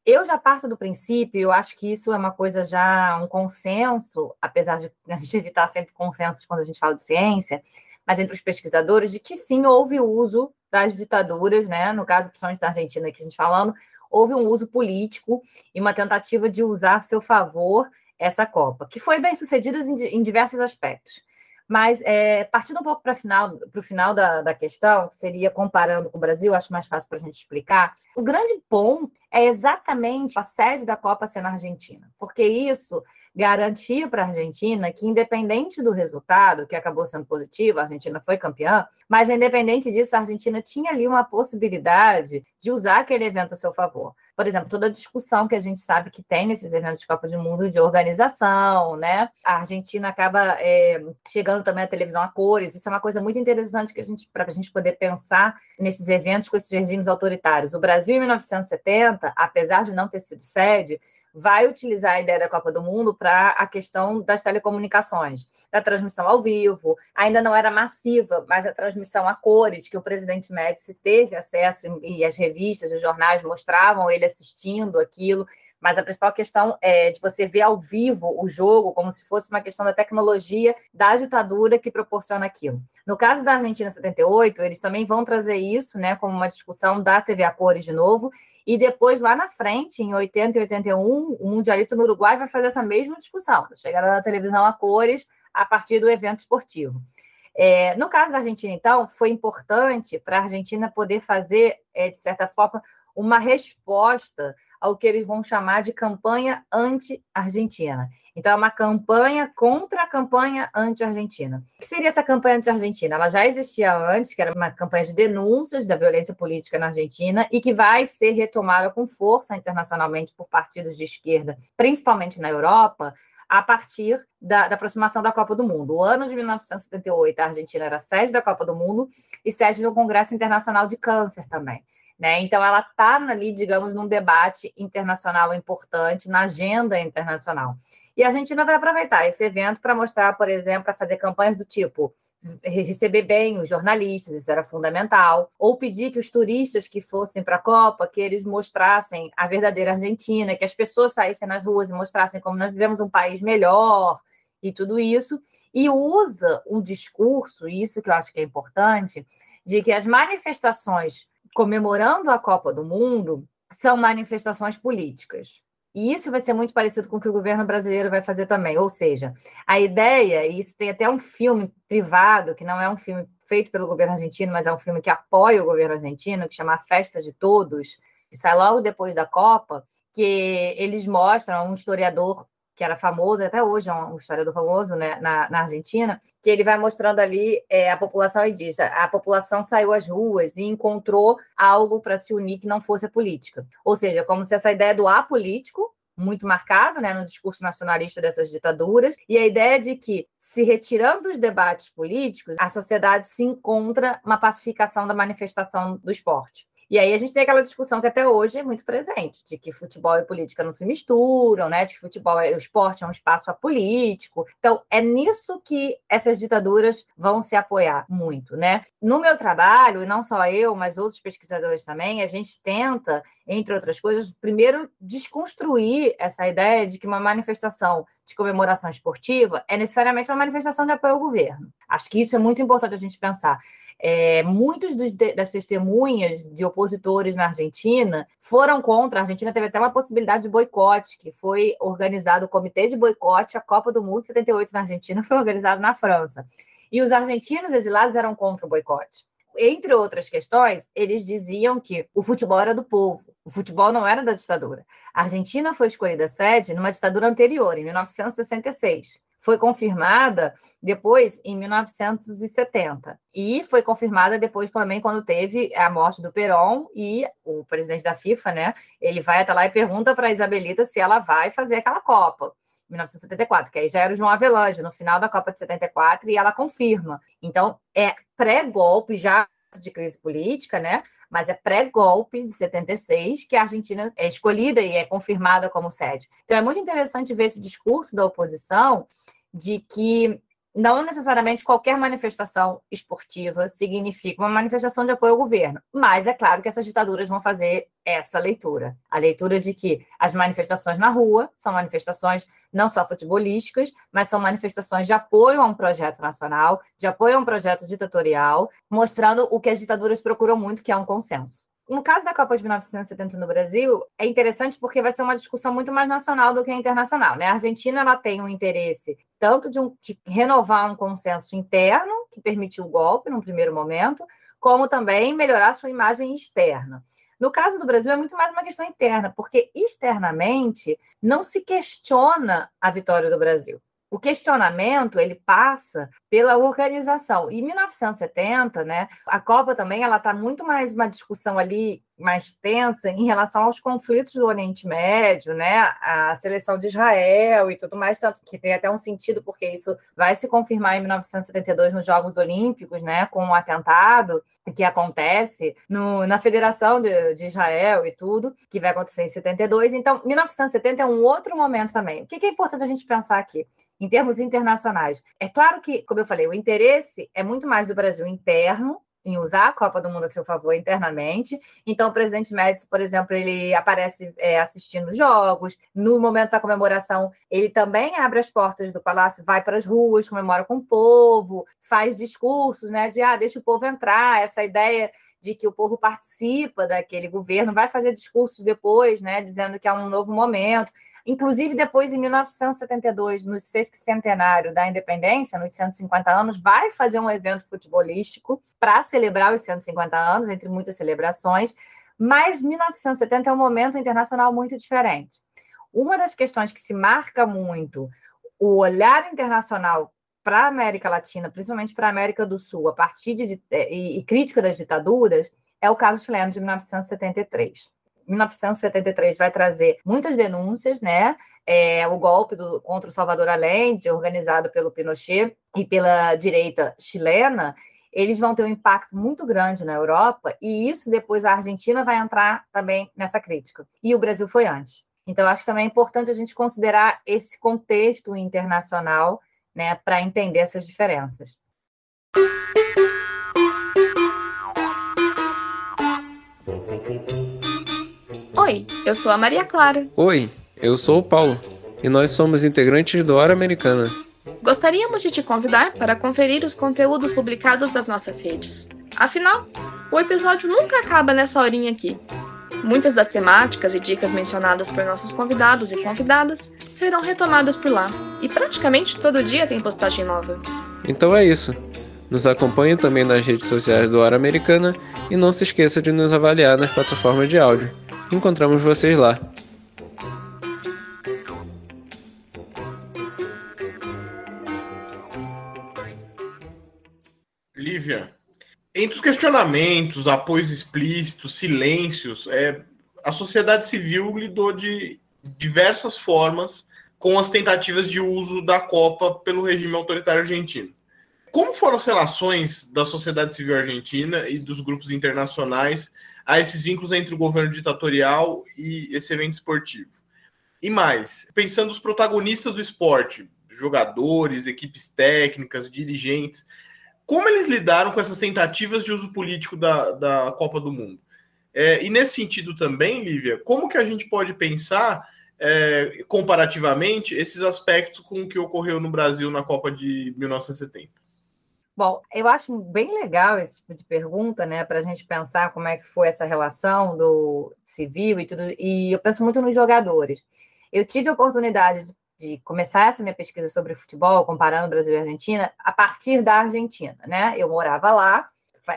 Eu já parto do princípio, eu acho que isso é uma coisa já, um consenso, apesar de [LAUGHS] a gente evitar sempre consensos quando a gente fala de ciência, mas entre os pesquisadores, de que sim, houve uso das ditaduras, né? No caso, principalmente da Argentina que a gente falando, houve um uso político e uma tentativa de usar a seu favor essa Copa, que foi bem sucedida em, em diversos aspectos. Mas, é, partindo um pouco para final, o final da, da questão, que seria comparando com o Brasil, acho mais fácil para a gente explicar, o grande ponto é exatamente a sede da Copa ser na Argentina, porque isso garantia para a Argentina que, independente do resultado, que acabou sendo positivo, a Argentina foi campeã, mas independente disso, a Argentina tinha ali uma possibilidade de usar aquele evento a seu favor. Por exemplo, toda a discussão que a gente sabe que tem nesses eventos de Copa do Mundo de organização, né? A Argentina acaba é, chegando também à televisão a cores. Isso é uma coisa muito interessante que a gente para a gente poder pensar nesses eventos com esses regimes autoritários. O Brasil em 1970, apesar de não ter sido sede, vai utilizar a ideia da Copa do Mundo para a questão das telecomunicações, da transmissão ao vivo. Ainda não era massiva, mas a transmissão a cores, que o presidente Médici teve acesso e as revistas, os jornais mostravam ele assistindo aquilo. Mas a principal questão é de você ver ao vivo o jogo como se fosse uma questão da tecnologia da ditadura que proporciona aquilo. No caso da Argentina 78, eles também vão trazer isso, né, como uma discussão da TV a cores de novo, e depois, lá na frente, em 80 e 81, o Mundialito no Uruguai vai fazer essa mesma discussão, da chegada da televisão a cores a partir do evento esportivo. É, no caso da Argentina, então, foi importante para a Argentina poder fazer, é, de certa forma, uma resposta ao que eles vão chamar de campanha anti-argentina. Então, é uma campanha contra a campanha anti-argentina. O que seria essa campanha anti-argentina? Ela já existia antes, que era uma campanha de denúncias da violência política na Argentina e que vai ser retomada com força internacionalmente por partidos de esquerda, principalmente na Europa, a partir da, da, aproximação da Copa do Mundo. O ano de 1978, a Argentina era sede da Copa do Mundo e sede do Congresso Internacional de Câncer também. Né? Então, ela está ali, digamos, num debate internacional importante, na agenda internacional. E a Argentina vai aproveitar esse evento para mostrar, por exemplo, para fazer campanhas do tipo receber bem os jornalistas, isso era fundamental, ou pedir que os turistas que fossem para a Copa, que eles mostrassem a verdadeira Argentina, que as pessoas saíssem nas ruas e mostrassem como nós vivemos um país melhor e tudo isso, e usa um discurso, isso que eu acho que é importante, de que as manifestações comemorando a Copa do Mundo são manifestações políticas. E isso vai ser muito parecido com o que o governo brasileiro vai fazer também. Ou seja, a ideia, e isso tem até um filme privado, que não é um filme feito pelo governo argentino, mas é um filme que apoia o governo argentino, que chama Festa de Todos, que sai logo depois da Copa, que eles mostram um historiador que era famoso, até hoje é um historiador famoso né, na, na Argentina, que ele vai mostrando ali é, a população e diz: a população saiu às ruas e encontrou algo para se unir que não fosse a política. Ou seja, como se essa ideia do apolítico muito marcado né, no discurso nacionalista dessas ditaduras, e a ideia de que, se retirando os debates políticos, a sociedade se encontra uma pacificação da manifestação do esporte. E aí a gente tem aquela discussão que até hoje é muito presente, de que futebol e política não se misturam, né? De que futebol, é, o esporte é um espaço apolítico. Então, é nisso que essas ditaduras vão se apoiar muito, né? No meu trabalho, e não só eu, mas outros pesquisadores também, a gente tenta, entre outras coisas, primeiro desconstruir essa ideia de que uma manifestação de comemoração esportiva é necessariamente uma manifestação de apoio ao governo. Acho que isso é muito importante a gente pensar. É, muitos dos, das testemunhas de opositores na Argentina foram contra. A Argentina teve até uma possibilidade de boicote, que foi organizado o Comitê de Boicote à Copa do Mundo 78 na Argentina, [LAUGHS] foi organizado na França. E os argentinos exilados eram contra o boicote entre outras questões, eles diziam que o futebol era do povo, o futebol não era da ditadura. A Argentina foi escolhida sede numa ditadura anterior, em 1966 foi confirmada depois em 1970 e foi confirmada depois também quando teve a morte do Perón e o presidente da FIFA, né? Ele vai até lá e pergunta para a Isabelita se ela vai fazer aquela Copa. 1974, que aí já era o João Avelange, no final da Copa de 74, e ela confirma. Então, é pré-golpe, já de crise política, né? Mas é pré-golpe de 76 que a Argentina é escolhida e é confirmada como sede. Então é muito interessante ver esse discurso da oposição de que não necessariamente qualquer manifestação esportiva significa uma manifestação de apoio ao governo, mas é claro que essas ditaduras vão fazer essa leitura, a leitura de que as manifestações na rua são manifestações não só futebolísticas, mas são manifestações de apoio a um projeto nacional, de apoio a um projeto ditatorial, mostrando o que as ditaduras procuram muito, que é um consenso. No caso da Copa de 1970 no Brasil, é interessante porque vai ser uma discussão muito mais nacional do que internacional. Né? A Argentina ela tem um interesse tanto de, um, de renovar um consenso interno, que permitiu o golpe num primeiro momento, como também melhorar sua imagem externa. No caso do Brasil, é muito mais uma questão interna, porque externamente não se questiona a vitória do Brasil. O questionamento ele passa pela organização. Em 1970, né, a Copa também ela está muito mais uma discussão ali mais tensa em relação aos conflitos do Oriente Médio, né, a seleção de Israel e tudo mais, tanto que tem até um sentido porque isso vai se confirmar em 1972 nos Jogos Olímpicos, né, com o um atentado que acontece no, na Federação de, de, Israel e tudo, que vai acontecer em 72. Então, 1970 é um outro momento também. O que é importante a gente pensar aqui? em termos internacionais. É claro que, como eu falei, o interesse é muito mais do Brasil interno, em usar a Copa do Mundo a seu favor internamente. Então, o presidente Médici, por exemplo, ele aparece é, assistindo jogos. No momento da comemoração, ele também abre as portas do palácio, vai para as ruas, comemora com o povo, faz discursos, né? De ah, deixa o povo entrar. Essa ideia de que o povo participa daquele governo, vai fazer discursos depois, né? Dizendo que é um novo momento. Inclusive, depois, em 1972, no sexcentenário da independência, nos 150 anos, vai fazer um evento futebolístico para celebrar os 150 anos, entre muitas celebrações. Mas 1970 é um momento internacional muito diferente. Uma das questões que se marca muito o olhar internacional para a América Latina, principalmente para a América do Sul, a partir de é, e, e crítica das ditaduras, é o caso chileno de 1973. 1973 vai trazer muitas denúncias, né? É, o golpe do, contra o Salvador Allende, organizado pelo Pinochet e pela direita chilena, eles vão ter um impacto muito grande na Europa, e isso depois a Argentina vai entrar também nessa crítica. E o Brasil foi antes. Então, acho que também é importante a gente considerar esse contexto internacional né, para entender essas diferenças. Oi, eu sou a Maria Clara. Oi, eu sou o Paulo e nós somos integrantes do Hora Americana. Gostaríamos de te convidar para conferir os conteúdos publicados das nossas redes. Afinal, o episódio nunca acaba nessa horinha aqui. Muitas das temáticas e dicas mencionadas por nossos convidados e convidadas serão retomadas por lá, e praticamente todo dia tem postagem nova. Então é isso. Nos acompanhe também nas redes sociais do Hora Americana e não se esqueça de nos avaliar nas plataformas de áudio. Encontramos vocês lá. Lívia, entre os questionamentos, apoios explícitos, silêncios, é, a sociedade civil lidou de diversas formas com as tentativas de uso da Copa pelo regime autoritário argentino. Como foram as relações da sociedade civil argentina e dos grupos internacionais a esses vínculos entre o governo ditatorial e esse evento esportivo? E mais, pensando os protagonistas do esporte, jogadores, equipes técnicas, dirigentes, como eles lidaram com essas tentativas de uso político da, da Copa do Mundo? É, e nesse sentido também, Lívia, como que a gente pode pensar é, comparativamente esses aspectos com o que ocorreu no Brasil na Copa de 1970? Bom, eu acho bem legal esse tipo de pergunta, né, para a gente pensar como é que foi essa relação do civil e tudo. E eu penso muito nos jogadores. Eu tive a oportunidade de de começar essa minha pesquisa sobre futebol, comparando Brasil e Argentina, a partir da Argentina, né? Eu morava lá,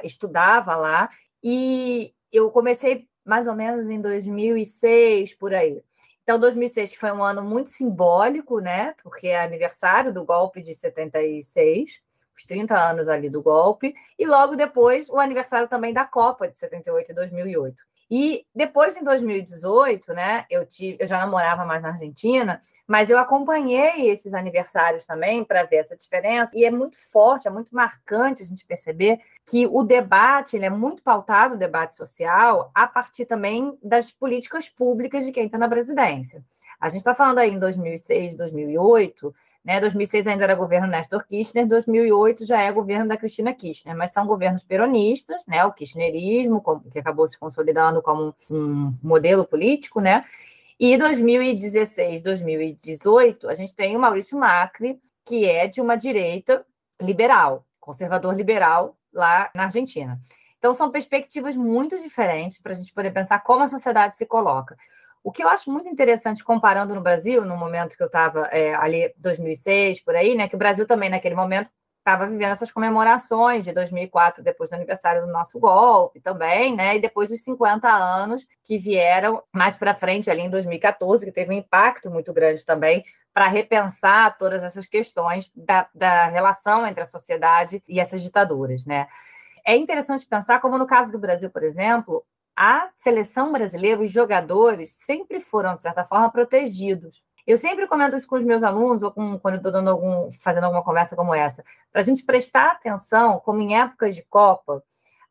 estudava lá, e eu comecei mais ou menos em 2006, por aí. Então, 2006, que foi um ano muito simbólico, né? Porque é aniversário do golpe de 76, os 30 anos ali do golpe, e logo depois o aniversário também da Copa de 78 e 2008. E depois, em 2018, né, eu, tive, eu já não morava mais na Argentina, mas eu acompanhei esses aniversários também para ver essa diferença, e é muito forte, é muito marcante a gente perceber que o debate ele é muito pautado, o debate social, a partir também das políticas públicas de quem está na presidência. A gente está falando aí em 2006, 2008, né? 2006 ainda era governo Néstor Kirchner, 2008 já é governo da Cristina Kirchner, mas são governos peronistas, né? O kirchnerismo, que acabou se consolidando como um modelo político, né? E 2016, 2018, a gente tem o Maurício Macri, que é de uma direita liberal, conservador liberal lá na Argentina. Então, são perspectivas muito diferentes para a gente poder pensar como a sociedade se coloca. O que eu acho muito interessante, comparando no Brasil, no momento que eu estava é, ali, 2006, por aí, né, que o Brasil também, naquele momento, estava vivendo essas comemorações de 2004, depois do aniversário do nosso golpe também, né? E depois dos 50 anos que vieram mais para frente, ali em 2014, que teve um impacto muito grande também para repensar todas essas questões da, da relação entre a sociedade e essas ditaduras, né? É interessante pensar como no caso do Brasil, por exemplo, a seleção brasileira, os jogadores, sempre foram, de certa forma, protegidos. Eu sempre comento isso com os meus alunos, ou com, quando estou dando algum, fazendo alguma conversa como essa, para a gente prestar atenção, como em épocas de Copa,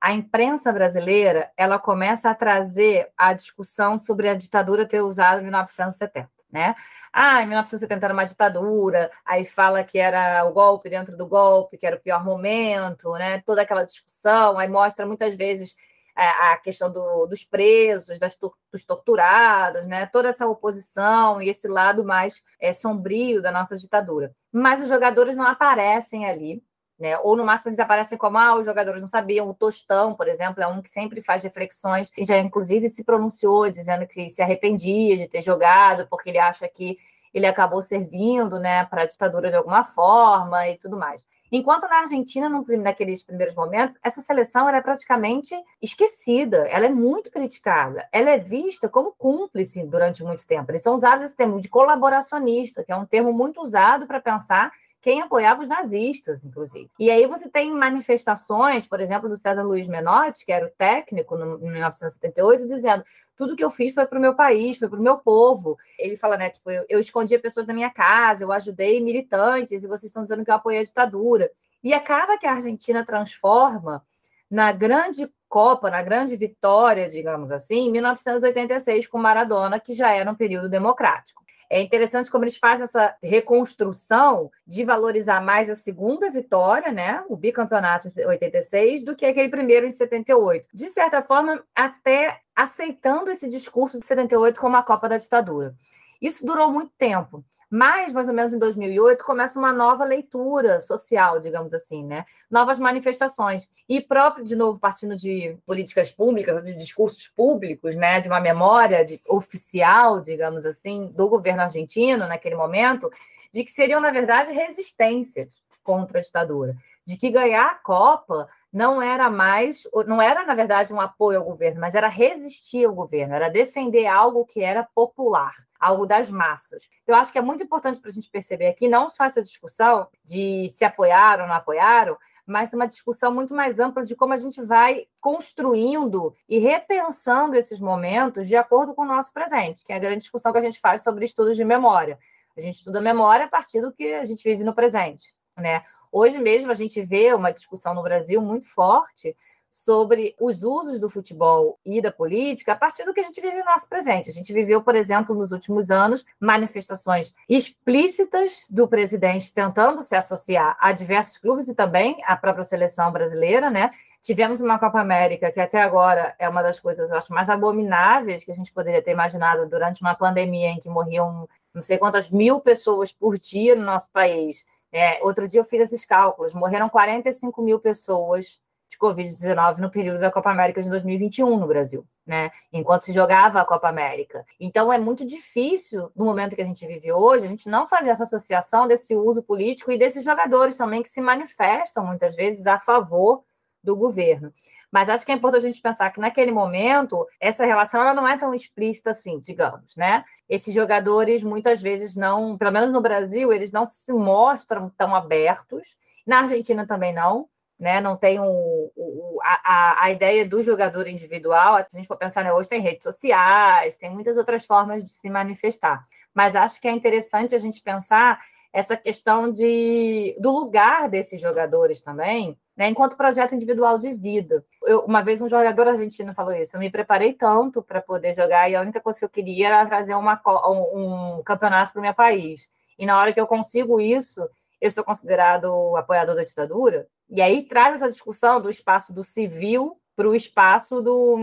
a imprensa brasileira ela começa a trazer a discussão sobre a ditadura ter usado em 1970. Né? Ah, em 1970 era uma ditadura, aí fala que era o golpe dentro do golpe, que era o pior momento, né? toda aquela discussão, aí mostra muitas vezes a questão do, dos presos, das, dos torturados, né? toda essa oposição e esse lado mais é, sombrio da nossa ditadura. Mas os jogadores não aparecem ali, né? ou no máximo eles aparecem como ah, os jogadores não sabiam. O Tostão, por exemplo, é um que sempre faz reflexões e já inclusive se pronunciou dizendo que se arrependia de ter jogado porque ele acha que ele acabou servindo né, para a ditadura de alguma forma e tudo mais. Enquanto na Argentina, naqueles primeiros momentos, essa seleção era praticamente esquecida, ela é muito criticada, ela é vista como cúmplice durante muito tempo. Eles são usados esse termo de colaboracionista, que é um termo muito usado para pensar quem apoiava os nazistas, inclusive. E aí você tem manifestações, por exemplo, do César Luiz Menotti, que era o técnico no, em 1978, dizendo: tudo que eu fiz foi para o meu país, foi para o meu povo. Ele fala, né? Tipo, eu, eu escondia pessoas da minha casa, eu ajudei militantes, e vocês estão dizendo que eu apoiei a ditadura. E acaba que a Argentina transforma na grande Copa, na grande vitória, digamos assim, em 1986 com Maradona, que já era um período democrático. É interessante como eles fazem essa reconstrução de valorizar mais a segunda vitória, né, o bicampeonato de 86, do que aquele primeiro em 78. De certa forma, até aceitando esse discurso de 78 como a Copa da Ditadura. Isso durou muito tempo. Mas, mais ou menos em 2008, começa uma nova leitura social, digamos assim, né? Novas manifestações. E próprio, de novo, partindo de políticas públicas, de discursos públicos, né? De uma memória de, oficial, digamos assim, do governo argentino naquele momento, de que seriam, na verdade, resistências contra a ditadura. De que ganhar a Copa não era mais, não era, na verdade, um apoio ao governo, mas era resistir ao governo, era defender algo que era popular algo das massas. Eu acho que é muito importante para a gente perceber aqui não só essa discussão de se apoiaram ou não apoiaram, mas uma discussão muito mais ampla de como a gente vai construindo e repensando esses momentos de acordo com o nosso presente, que é a grande discussão que a gente faz sobre estudos de memória. A gente estuda memória a partir do que a gente vive no presente. Né? Hoje mesmo a gente vê uma discussão no Brasil muito forte sobre os usos do futebol e da política a partir do que a gente vive no nosso presente. A gente viveu, por exemplo, nos últimos anos, manifestações explícitas do presidente tentando se associar a diversos clubes e também à própria seleção brasileira, né? Tivemos uma Copa América que até agora é uma das coisas, eu acho, mais abomináveis que a gente poderia ter imaginado durante uma pandemia em que morriam não sei quantas mil pessoas por dia no nosso país. É, outro dia eu fiz esses cálculos, morreram 45 mil pessoas Covid-19 no período da Copa América de 2021 no Brasil, né? Enquanto se jogava a Copa América. Então é muito difícil, no momento que a gente vive hoje, a gente não fazer essa associação desse uso político e desses jogadores também que se manifestam muitas vezes a favor do governo. Mas acho que é importante a gente pensar que naquele momento essa relação ela não é tão explícita assim, digamos, né? Esses jogadores muitas vezes não, pelo menos no Brasil, eles não se mostram tão abertos. Na Argentina também não né? Não tem o, a, a, ideia do jogador individual. A gente for pensar né, hoje, tem redes sociais, tem muitas outras formas de se manifestar. Mas acho que é interessante a gente pensar essa questão de, do lugar desses jogadores também, né, enquanto projeto individual de vida. Eu, uma vez um jogador argentino falou isso, eu me preparei tanto para poder jogar e a única coisa que eu queria era trazer uma, um, um campeonato para o meu país. E na hora que eu consigo isso, eu sou considerado apoiador da ditadura, e aí traz essa discussão do espaço do civil para o espaço do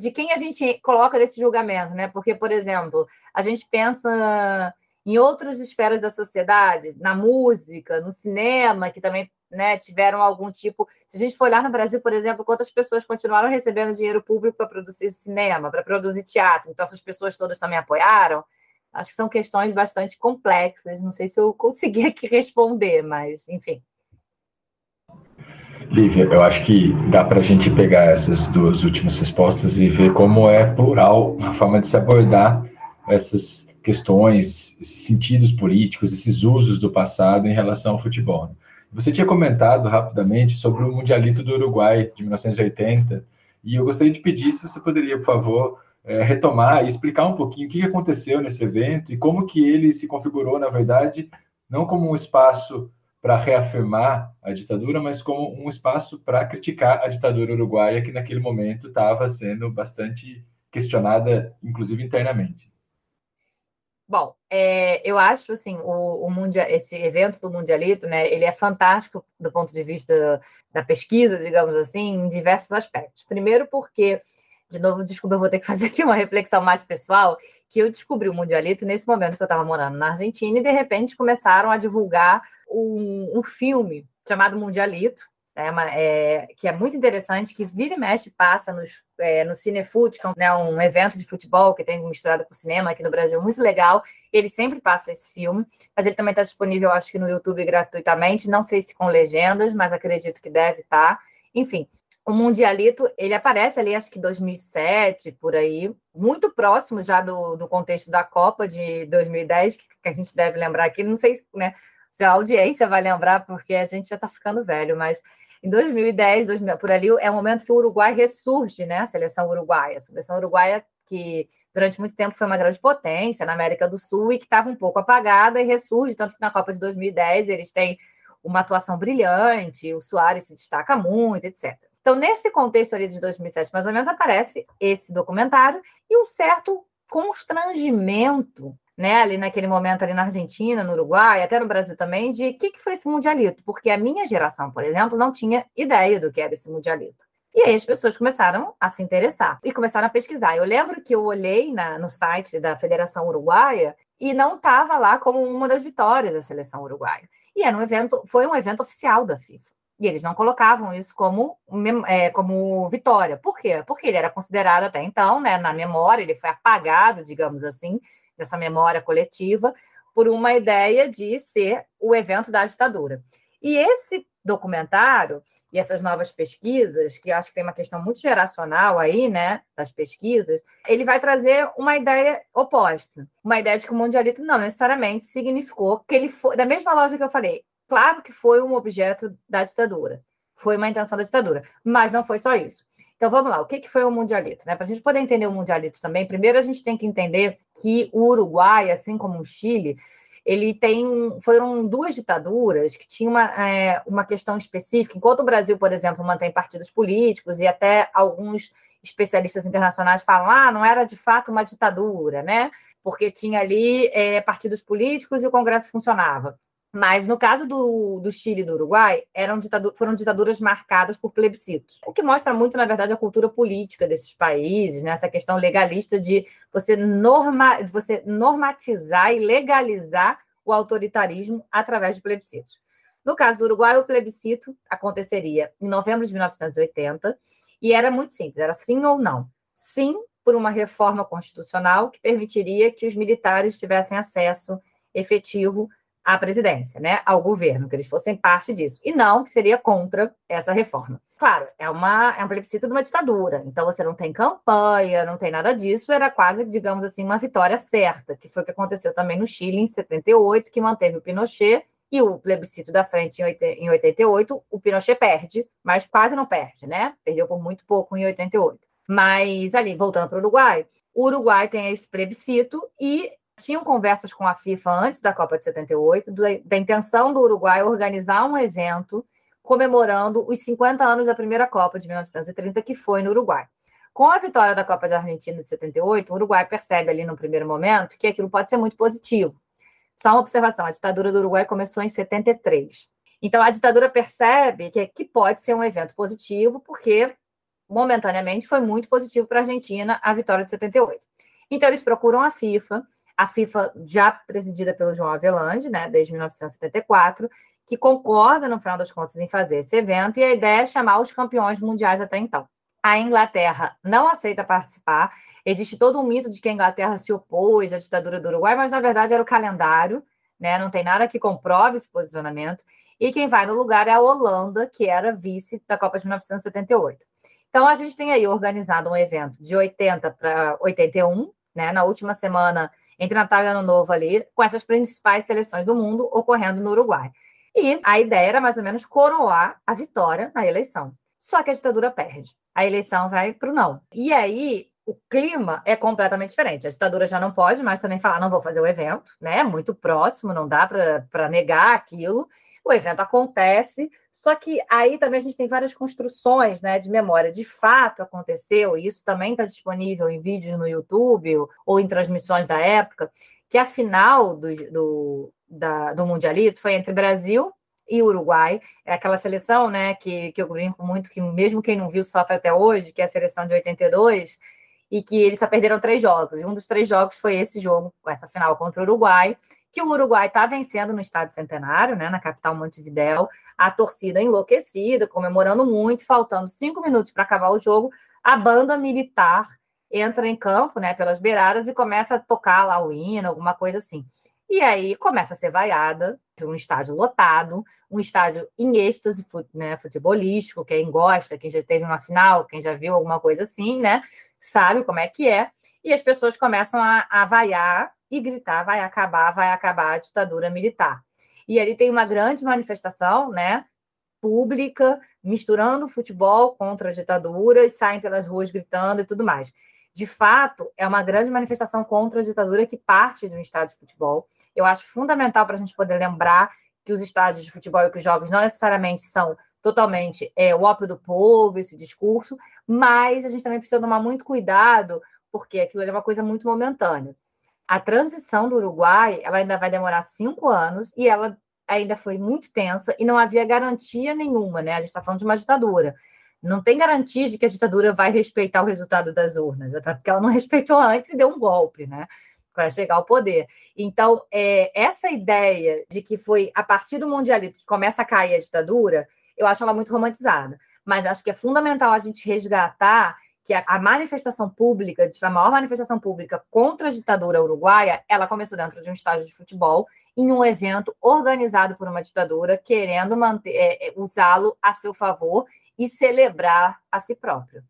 de quem a gente coloca nesse julgamento, né? Porque, por exemplo, a gente pensa em outras esferas da sociedade, na música, no cinema, que também né, tiveram algum tipo. Se a gente for olhar no Brasil, por exemplo, quantas pessoas continuaram recebendo dinheiro público para produzir cinema, para produzir teatro, então essas pessoas todas também apoiaram. Acho que são questões bastante complexas. Não sei se eu [LAUGHS] consegui aqui responder, mas enfim. Lívia, eu acho que dá para a gente pegar essas duas últimas respostas e ver como é plural a forma de se abordar essas questões, esses sentidos políticos, esses usos do passado em relação ao futebol. Você tinha comentado rapidamente sobre o Mundialito do Uruguai de 1980 e eu gostaria de pedir se você poderia, por favor, é, retomar e explicar um pouquinho o que aconteceu nesse evento e como que ele se configurou, na verdade, não como um espaço para reafirmar a ditadura, mas como um espaço para criticar a ditadura uruguaia, que naquele momento estava sendo bastante questionada, inclusive internamente. Bom, é, eu acho assim, o, o mundial, esse evento do Mundialito, né, ele é fantástico do ponto de vista da pesquisa, digamos assim, em diversos aspectos. Primeiro, porque de novo, desculpa, eu vou ter que fazer aqui uma reflexão mais pessoal, que eu descobri o Mundialito nesse momento que eu estava morando na Argentina e, de repente, começaram a divulgar um, um filme chamado Mundialito, é uma, é, que é muito interessante, que vira e mexe passa nos, é, no Cinefoot, que é um, né, um evento de futebol que tem misturado com cinema aqui no Brasil, muito legal. Ele sempre passa esse filme, mas ele também está disponível, acho que no YouTube gratuitamente, não sei se com legendas, mas acredito que deve estar. Tá. Enfim, o Mundialito, ele aparece ali, acho que 2007, por aí, muito próximo já do, do contexto da Copa de 2010, que, que a gente deve lembrar aqui, não sei né, se a audiência vai lembrar, porque a gente já está ficando velho, mas em 2010, 2000, por ali, é o momento que o Uruguai ressurge, né, a seleção uruguaia, a seleção uruguaia que durante muito tempo foi uma grande potência na América do Sul e que estava um pouco apagada e ressurge, tanto que na Copa de 2010 eles têm uma atuação brilhante, o Soares se destaca muito, etc. Então, nesse contexto ali de 2007, mais ou menos, aparece esse documentário e um certo constrangimento, né, ali naquele momento ali na Argentina, no Uruguai, até no Brasil também, de o que, que foi esse mundialito, porque a minha geração, por exemplo, não tinha ideia do que era esse mundialito. E aí as pessoas começaram a se interessar e começaram a pesquisar. Eu lembro que eu olhei na, no site da Federação Uruguaia e não estava lá como uma das vitórias da seleção uruguaia. E era um evento, foi um evento oficial da FIFA. E eles não colocavam isso como, é, como vitória. Por quê? Porque ele era considerado até então, né, na memória, ele foi apagado, digamos assim, dessa memória coletiva, por uma ideia de ser o evento da ditadura. E esse documentário e essas novas pesquisas, que acho que tem uma questão muito geracional aí, né, das pesquisas, ele vai trazer uma ideia oposta. Uma ideia de que o mundialito não necessariamente significou que ele foi, da mesma lógica que eu falei, claro que foi um objeto da ditadura, foi uma intenção da ditadura, mas não foi só isso. Então vamos lá, o que, que foi o mundialito? Né? Para a gente poder entender o mundialito também, primeiro a gente tem que entender que o Uruguai, assim como o Chile, ele tem foram duas ditaduras que tinham uma, é, uma questão específica. Enquanto o Brasil, por exemplo, mantém partidos políticos e até alguns especialistas internacionais falam, ah, não era de fato uma ditadura, né? Porque tinha ali é, partidos políticos e o Congresso funcionava. Mas no caso do, do Chile e do Uruguai, eram ditadu foram ditaduras marcadas por plebiscitos, o que mostra muito, na verdade, a cultura política desses países, né? essa questão legalista de você, norma você normatizar e legalizar o autoritarismo através de plebiscitos. No caso do Uruguai, o plebiscito aconteceria em novembro de 1980 e era muito simples, era sim ou não. Sim, por uma reforma constitucional que permitiria que os militares tivessem acesso efetivo à presidência, né, ao governo, que eles fossem parte disso, e não que seria contra essa reforma. Claro, é, uma, é um plebiscito de uma ditadura, então você não tem campanha, não tem nada disso, era quase, digamos assim, uma vitória certa, que foi o que aconteceu também no Chile em 78, que manteve o Pinochet, e o plebiscito da frente em 88, o Pinochet perde, mas quase não perde, né? Perdeu por muito pouco em 88. Mas ali, voltando para o Uruguai, o Uruguai tem esse plebiscito e tinham conversas com a FIFA antes da Copa de 78, da intenção do Uruguai organizar um evento comemorando os 50 anos da primeira Copa de 1930, que foi no Uruguai. Com a vitória da Copa de Argentina de 78, o Uruguai percebe ali no primeiro momento que aquilo pode ser muito positivo. Só uma observação: a ditadura do Uruguai começou em 73. Então a ditadura percebe que, que pode ser um evento positivo, porque momentaneamente foi muito positivo para a Argentina a vitória de 78. Então eles procuram a FIFA a FIFA, já presidida pelo João Avelange, né, desde 1974, que concorda, no final das contas, em fazer esse evento, e a ideia é chamar os campeões mundiais até então. A Inglaterra não aceita participar. Existe todo um mito de que a Inglaterra se opôs à ditadura do Uruguai, mas na verdade era o calendário, né? Não tem nada que comprove esse posicionamento. E quem vai no lugar é a Holanda, que era vice da Copa de 1978. Então a gente tem aí organizado um evento de 80 para 81, né? Na última semana entre Natal e Ano Novo ali, com essas principais seleções do mundo ocorrendo no Uruguai. E a ideia era mais ou menos coroar a vitória na eleição. Só que a ditadura perde. A eleição vai para o não. E aí o clima é completamente diferente. A ditadura já não pode mais também falar, não vou fazer o evento, né? Muito próximo, não dá para negar aquilo o evento acontece, só que aí também a gente tem várias construções né, de memória. De fato aconteceu, e isso também está disponível em vídeos no YouTube ou, em transmissões da época, que a final do, do, da, do Mundialito foi entre Brasil e Uruguai. É aquela seleção né, que, que eu brinco muito, que mesmo quem não viu sofre até hoje, que é a seleção de 82, e que eles só perderam três jogos. E um dos três jogos foi esse jogo, com essa final contra o Uruguai, que o Uruguai está vencendo no Estádio Centenário, né, na capital Montevidéu, a torcida enlouquecida, comemorando muito, faltando cinco minutos para acabar o jogo, a banda militar entra em campo, né, pelas beiradas e começa a tocar lá o hino, alguma coisa assim. E aí começa a ser vaiada, um estádio lotado, um estádio em êxtase né, futebolístico, quem gosta, quem já teve uma final, quem já viu alguma coisa assim, né, sabe como é que é, e as pessoas começam a, a vaiar e gritar: vai acabar, vai acabar a ditadura militar. E ali tem uma grande manifestação, né? Pública, misturando futebol contra a ditadura e saem pelas ruas gritando e tudo mais. De fato, é uma grande manifestação contra a ditadura que parte de um estádio de futebol. Eu acho fundamental para a gente poder lembrar que os estádios de futebol e que os jogos não necessariamente são totalmente é, o ópio do povo, esse discurso, mas a gente também precisa tomar muito cuidado, porque aquilo é uma coisa muito momentânea. A transição do Uruguai, ela ainda vai demorar cinco anos e ela ainda foi muito tensa e não havia garantia nenhuma, né? A gente está falando de uma ditadura. Não tem garantia de que a ditadura vai respeitar o resultado das urnas, porque ela não [LAUGHS] respeitou antes e deu um golpe, né? Para chegar ao poder. Então, é, essa ideia de que foi a partir do mundialito que começa a cair a ditadura, eu acho ela muito romantizada. Mas acho que é fundamental a gente resgatar que a, manifestação pública, a maior manifestação pública contra a ditadura uruguaia, ela começou dentro de um estádio de futebol, em um evento organizado por uma ditadura, querendo é, é, usá-lo a seu favor e celebrar a si próprio.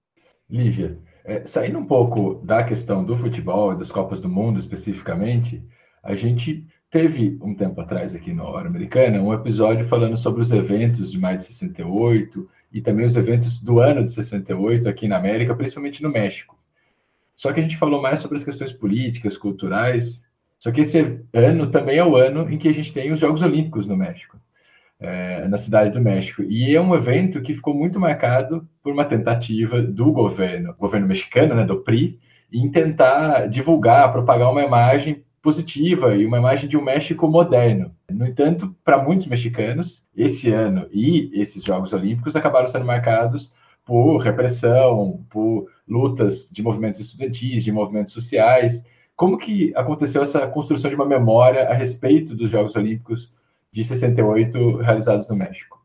Lívia, é, saindo um pouco da questão do futebol e das Copas do Mundo especificamente, a gente teve um tempo atrás aqui no Hora Americana um episódio falando sobre os eventos de maio de 68 e também os eventos do ano de 68 aqui na América, principalmente no México. Só que a gente falou mais sobre as questões políticas, culturais. Só que esse ano também é o ano em que a gente tem os Jogos Olímpicos no México, é, na cidade do México. E é um evento que ficou muito marcado por uma tentativa do governo, governo mexicano, né, do PRI, em tentar divulgar, propagar uma imagem positiva e uma imagem de um México moderno. No entanto, para muitos mexicanos, esse ano e esses Jogos Olímpicos acabaram sendo marcados por repressão, por lutas de movimentos estudantis, de movimentos sociais. Como que aconteceu essa construção de uma memória a respeito dos Jogos Olímpicos de 68 realizados no México?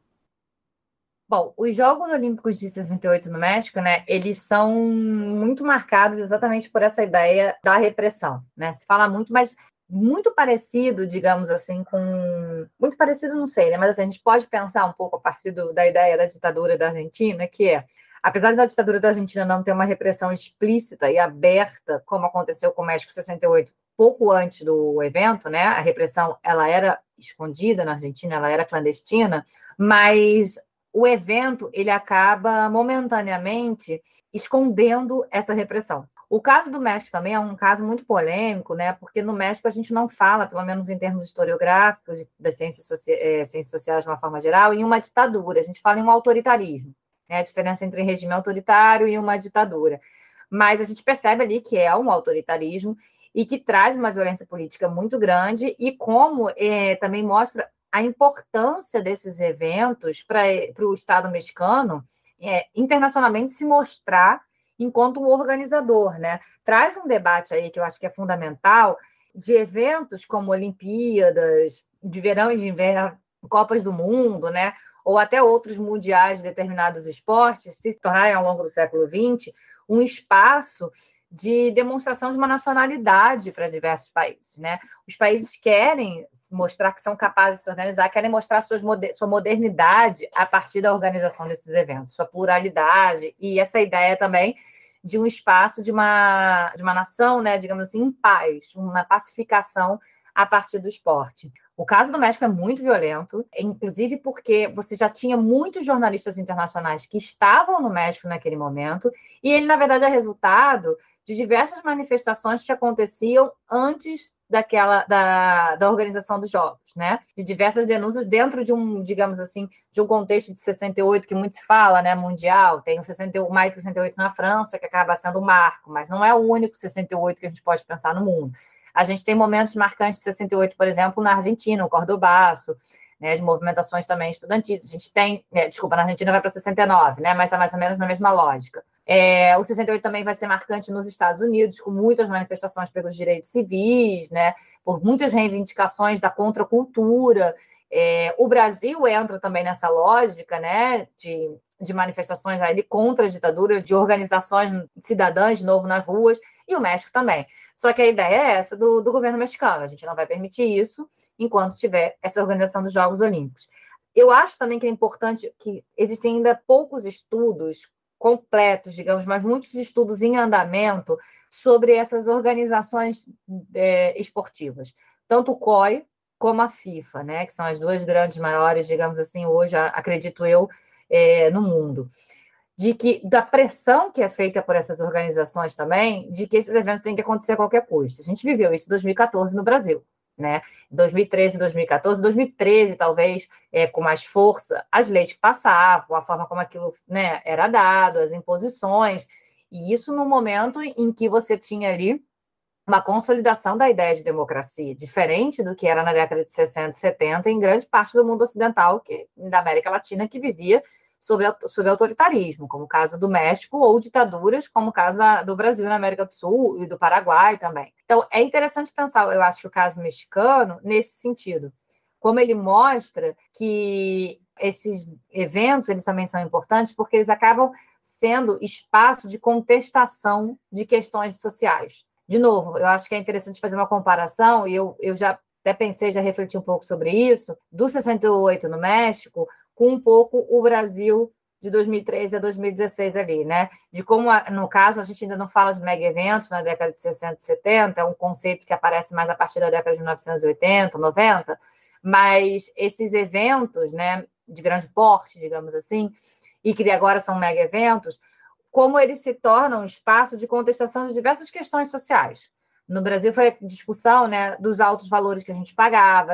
Bom, os Jogos Olímpicos de 68 no México, né, eles são muito marcados exatamente por essa ideia da repressão, né? Se fala muito, mas muito parecido, digamos assim, com muito parecido, não sei, né? Mas assim, a gente pode pensar um pouco a partir do, da ideia da ditadura da Argentina, que é apesar da ditadura da Argentina não ter uma repressão explícita e aberta, como aconteceu com o México 68, pouco antes do evento, né? A repressão ela era escondida na Argentina, ela era clandestina, mas o evento ele acaba momentaneamente escondendo essa repressão. O caso do México também é um caso muito polêmico, né? Porque no México a gente não fala, pelo menos em termos historiográficos das ciências, é, ciências sociais de uma forma geral, em uma ditadura. A gente fala em um autoritarismo. Né? A diferença entre regime autoritário e uma ditadura. Mas a gente percebe ali que é um autoritarismo e que traz uma violência política muito grande e como é, também mostra a importância desses eventos para o Estado mexicano é, internacionalmente se mostrar enquanto um organizador, né? Traz um debate aí que eu acho que é fundamental de eventos como Olimpíadas, de verão e de inverno, Copas do Mundo, né? Ou até outros mundiais de determinados esportes se tornarem ao longo do século XX um espaço de demonstração de uma nacionalidade para diversos países. Né? Os países querem mostrar que são capazes de se organizar, querem mostrar suas, sua modernidade a partir da organização desses eventos, sua pluralidade, e essa ideia também de um espaço de uma, de uma nação, né, digamos assim, em paz, uma pacificação a partir do esporte. O caso do México é muito violento, inclusive porque você já tinha muitos jornalistas internacionais que estavam no México naquele momento, e ele, na verdade, é resultado de diversas manifestações que aconteciam antes daquela da, da organização dos jogos, né? De diversas denúncias dentro de um, digamos assim, de um contexto de 68 que muito se fala, né, mundial. Tem o 61, mais de 68 na França, que acaba sendo um marco, mas não é o único 68 que a gente pode pensar no mundo. A gente tem momentos marcantes de 68, por exemplo, na Argentina, o Cordobaço, né, de movimentações também estudantis. A gente tem, né, desculpa, na Argentina vai para 69, né, mas é mais ou menos na mesma lógica. É, o 68 também vai ser marcante nos Estados Unidos, com muitas manifestações pelos direitos civis, né, por muitas reivindicações da contracultura. É, o Brasil entra também nessa lógica né, de, de manifestações ali contra a ditadura, de organizações cidadãs de novo nas ruas e o México também. Só que a ideia é essa do, do governo mexicano, a gente não vai permitir isso enquanto tiver essa organização dos Jogos Olímpicos. Eu acho também que é importante que existem ainda poucos estudos completos, digamos, mas muitos estudos em andamento sobre essas organizações é, esportivas, tanto o COI como a FIFA, né, que são as duas grandes maiores, digamos assim, hoje, acredito eu, é, no mundo de que da pressão que é feita por essas organizações também, de que esses eventos têm que acontecer a qualquer custo. A gente viveu isso em 2014 no Brasil. Né? 2013, 2014, 2013 talvez é, com mais força, as leis que passavam, a forma como aquilo né, era dado, as imposições, e isso no momento em que você tinha ali uma consolidação da ideia de democracia, diferente do que era na década de 60 e 70 em grande parte do mundo ocidental, que, da América Latina, que vivia sob, sob autoritarismo, como o caso do México, ou ditaduras, como o caso do Brasil na América do Sul e do Paraguai também. Então, é interessante pensar, eu acho, o caso mexicano nesse sentido, como ele mostra que esses eventos eles também são importantes porque eles acabam sendo espaço de contestação de questões sociais de novo, eu acho que é interessante fazer uma comparação, e eu, eu já até pensei, já refleti um pouco sobre isso, do 68 no México, com um pouco o Brasil de 2013 a 2016 ali, né? De como, no caso, a gente ainda não fala de mega eventos na década de 60 e 70, é um conceito que aparece mais a partir da década de 1980, 90, mas esses eventos, né, de grande porte, digamos assim, e que agora são mega eventos, como eles se tornam um espaço de contestação de diversas questões sociais. No Brasil foi discussão né, dos altos valores que a gente pagava,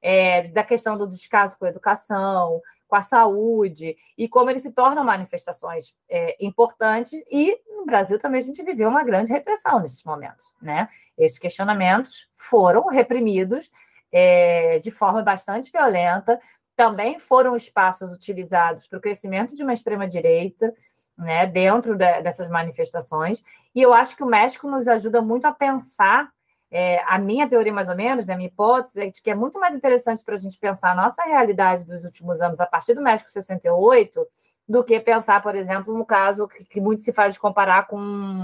é, da questão do descaso com a educação, com a saúde, e como eles se tornam manifestações é, importantes, e no Brasil também a gente viveu uma grande repressão nesses momentos. Né? Esses questionamentos foram reprimidos é, de forma bastante violenta, também foram espaços utilizados para o crescimento de uma extrema-direita, né, dentro de, dessas manifestações. E eu acho que o México nos ajuda muito a pensar. É, a minha teoria, mais ou menos, né, minha hipótese, é de que é muito mais interessante para a gente pensar a nossa realidade dos últimos anos a partir do México 68 do que pensar, por exemplo, no caso que, que muito se faz de comparar com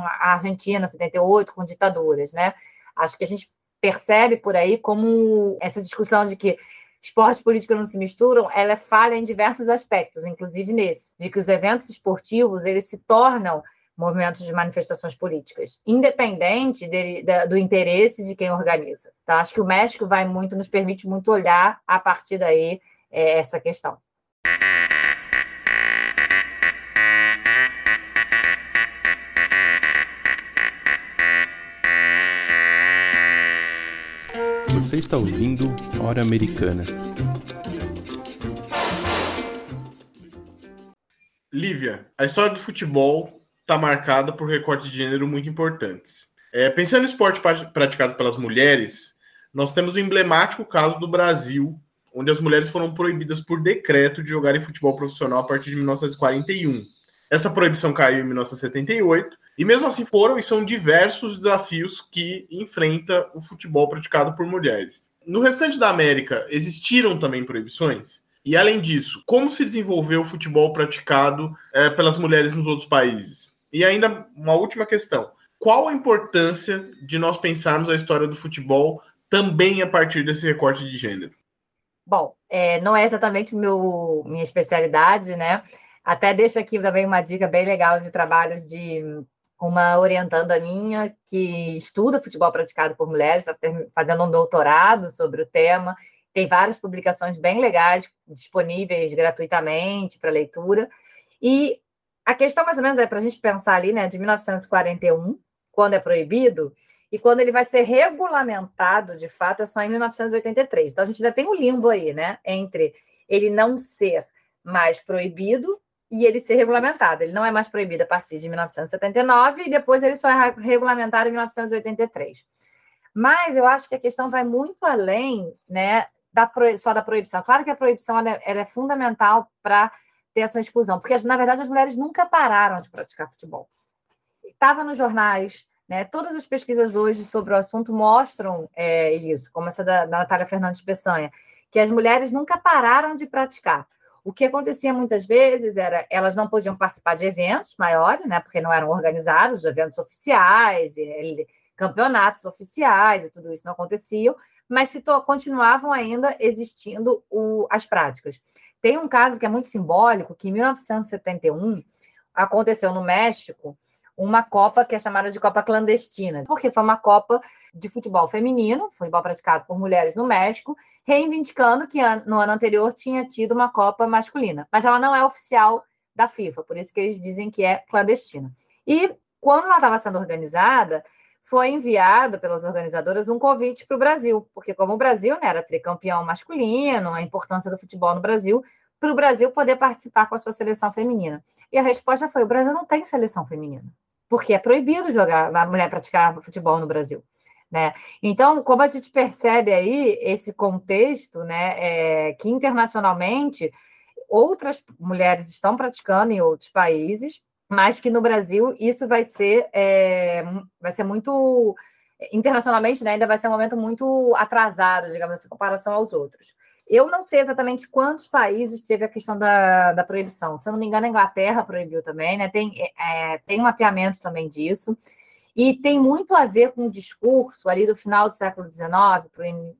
a Argentina 78, com ditaduras, né? Acho que a gente percebe por aí como essa discussão de que esporte e política não se misturam, ela é falha em diversos aspectos, inclusive nesse, de que os eventos esportivos eles se tornam movimentos de manifestações políticas, independente dele, da, do interesse de quem organiza. Então, acho que o México vai muito, nos permite muito olhar a partir daí é, essa questão. Você está ouvindo Hora Americana. Lívia, a história do futebol está marcada por recortes de gênero muito importantes. É, pensando no esporte praticado pelas mulheres, nós temos o emblemático caso do Brasil, onde as mulheres foram proibidas por decreto de jogarem futebol profissional a partir de 1941. Essa proibição caiu em 1978 e mesmo assim foram e são diversos desafios que enfrenta o futebol praticado por mulheres. No restante da América, existiram também proibições? E além disso, como se desenvolveu o futebol praticado é, pelas mulheres nos outros países? E ainda uma última questão: qual a importância de nós pensarmos a história do futebol também a partir desse recorte de gênero? Bom, é, não é exatamente meu, minha especialidade, né? Até deixo aqui também uma dica bem legal de trabalhos de uma orientanda minha que estuda futebol praticado por mulheres, está fazendo um doutorado sobre o tema. Tem várias publicações bem legais disponíveis gratuitamente para leitura. E a questão, mais ou menos, é para a gente pensar ali, né, de 1941, quando é proibido, e quando ele vai ser regulamentado, de fato, é só em 1983. Então, a gente ainda tem um limbo aí, né, entre ele não ser mais proibido e ele ser regulamentado. Ele não é mais proibido a partir de 1979 e depois ele só é regulamentado em 1983. Mas eu acho que a questão vai muito além né, da só da proibição. Claro que a proibição ela é, ela é fundamental para ter essa exclusão, porque, na verdade, as mulheres nunca pararam de praticar futebol. Estava nos jornais, né, todas as pesquisas hoje sobre o assunto mostram é, isso, como essa da, da Natália Fernandes Peçanha, que as mulheres nunca pararam de praticar. O que acontecia muitas vezes era elas não podiam participar de eventos maiores, né, porque não eram organizados, eventos oficiais, e, campeonatos oficiais e tudo isso não aconteciam, mas se continuavam ainda existindo o, as práticas. Tem um caso que é muito simbólico, que em 1971 aconteceu no México, uma Copa que é chamada de Copa Clandestina, porque foi uma Copa de futebol feminino, futebol praticado por mulheres no México, reivindicando que no ano anterior tinha tido uma Copa masculina, mas ela não é oficial da FIFA, por isso que eles dizem que é clandestina. E quando ela estava sendo organizada, foi enviado pelas organizadoras um convite para o Brasil, porque como o Brasil né, era tricampeão masculino, a importância do futebol no Brasil, para o Brasil poder participar com a sua seleção feminina. E a resposta foi: o Brasil não tem seleção feminina, porque é proibido jogar a mulher praticar futebol no Brasil. Né? Então, como a gente percebe aí esse contexto, né, é, que internacionalmente outras mulheres estão praticando em outros países, mas que no Brasil isso vai ser, é, vai ser muito internacionalmente, né, ainda vai ser um momento muito atrasado, digamos assim, em comparação aos outros. Eu não sei exatamente quantos países teve a questão da, da proibição. Se eu não me engano, a Inglaterra proibiu também, né? Tem, é, tem um mapeamento também disso. E tem muito a ver com o discurso ali do final do século XIX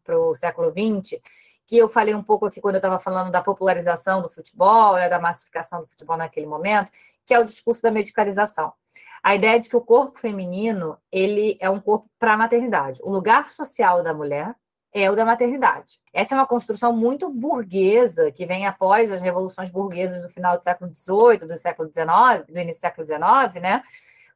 para o século XX, que eu falei um pouco aqui quando eu estava falando da popularização do futebol, né, da massificação do futebol naquele momento, que é o discurso da medicalização. A ideia de que o corpo feminino ele é um corpo para a maternidade. O lugar social da mulher é o da maternidade. Essa é uma construção muito burguesa, que vem após as revoluções burguesas do final do século XVIII, do século XIX, do início do século XIX, né?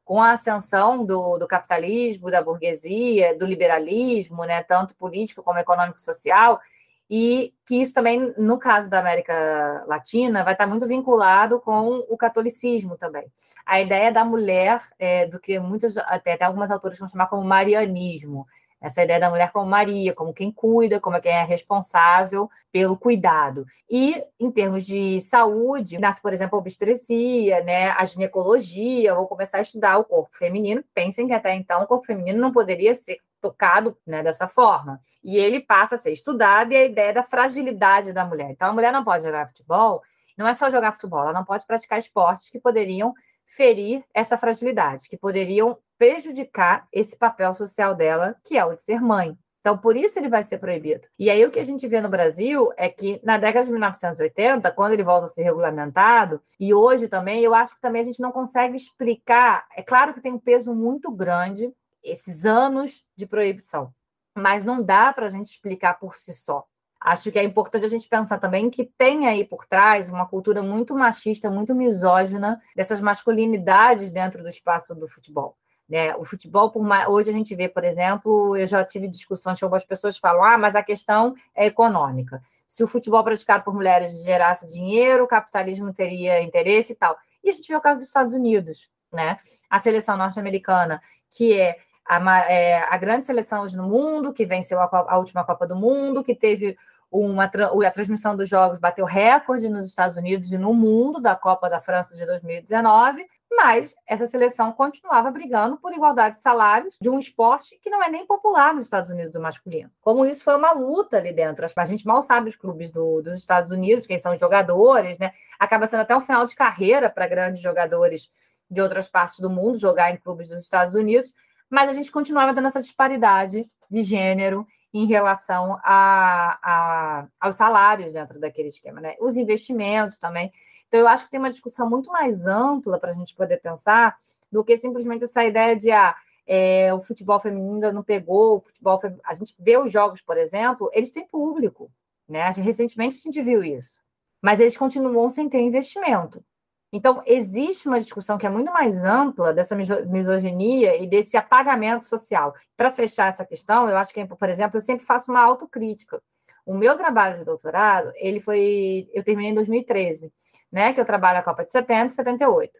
com a ascensão do, do, capitalismo, da burguesia, do liberalismo, né, tanto político como econômico social, e que isso também, no caso da América Latina, vai estar muito vinculado com o catolicismo também. A ideia da mulher, é, do que muitas, até, até algumas autores vão chamar como marianismo, essa ideia da mulher como Maria, como quem cuida, como quem é responsável pelo cuidado. E, em termos de saúde, nasce, por exemplo, a obstetria, né, a ginecologia, vou começar a estudar o corpo feminino. Pensem que até então o corpo feminino não poderia ser tocado né, dessa forma. E ele passa a ser estudado e a ideia da fragilidade da mulher. Então, a mulher não pode jogar futebol, não é só jogar futebol, ela não pode praticar esportes que poderiam ferir essa fragilidade, que poderiam prejudicar esse papel social dela, que é o de ser mãe. Então, por isso ele vai ser proibido. E aí, o que a gente vê no Brasil é que, na década de 1980, quando ele volta a ser regulamentado, e hoje também, eu acho que também a gente não consegue explicar. É claro que tem um peso muito grande esses anos de proibição, mas não dá para a gente explicar por si só. Acho que é importante a gente pensar também que tem aí por trás uma cultura muito machista, muito misógina, dessas masculinidades dentro do espaço do futebol. Né? O futebol, mais... hoje a gente vê, por exemplo, eu já tive discussões com algumas pessoas que falam: ah, mas a questão é econômica. Se o futebol praticado por mulheres gerasse dinheiro, o capitalismo teria interesse e tal. E a gente vê o caso dos Estados Unidos, né? A seleção norte-americana, que é a, é, a grande seleção no mundo, que venceu a, a, última Copa do Mundo, que teve uma, a transmissão dos jogos, bateu recorde nos Estados Unidos e no mundo da Copa da França de 2019, mas essa seleção continuava brigando por igualdade de salários de um esporte que não é nem popular nos Estados Unidos o masculino. Como isso foi uma luta ali dentro, a gente mal sabe os clubes do, dos Estados Unidos, quem são os jogadores, né? Acaba sendo até um final de carreira para grandes jogadores de outras partes do mundo jogar em clubes dos Estados Unidos, mas a gente continuava tendo essa disparidade de gênero em relação a, a, aos salários dentro daquele esquema, né? Os investimentos também. Então, eu acho que tem uma discussão muito mais ampla para a gente poder pensar do que simplesmente essa ideia de ah, é, o futebol feminino ainda não pegou, o futebol feminino... A gente vê os jogos, por exemplo, eles têm público, né? Recentemente a gente viu isso. Mas eles continuam sem ter investimento. Então, existe uma discussão que é muito mais ampla dessa misoginia e desse apagamento social. Para fechar essa questão, eu acho que, por exemplo, eu sempre faço uma autocrítica. O meu trabalho de doutorado, ele foi, eu terminei em 2013, né, que eu trabalho a Copa de 70 e 78.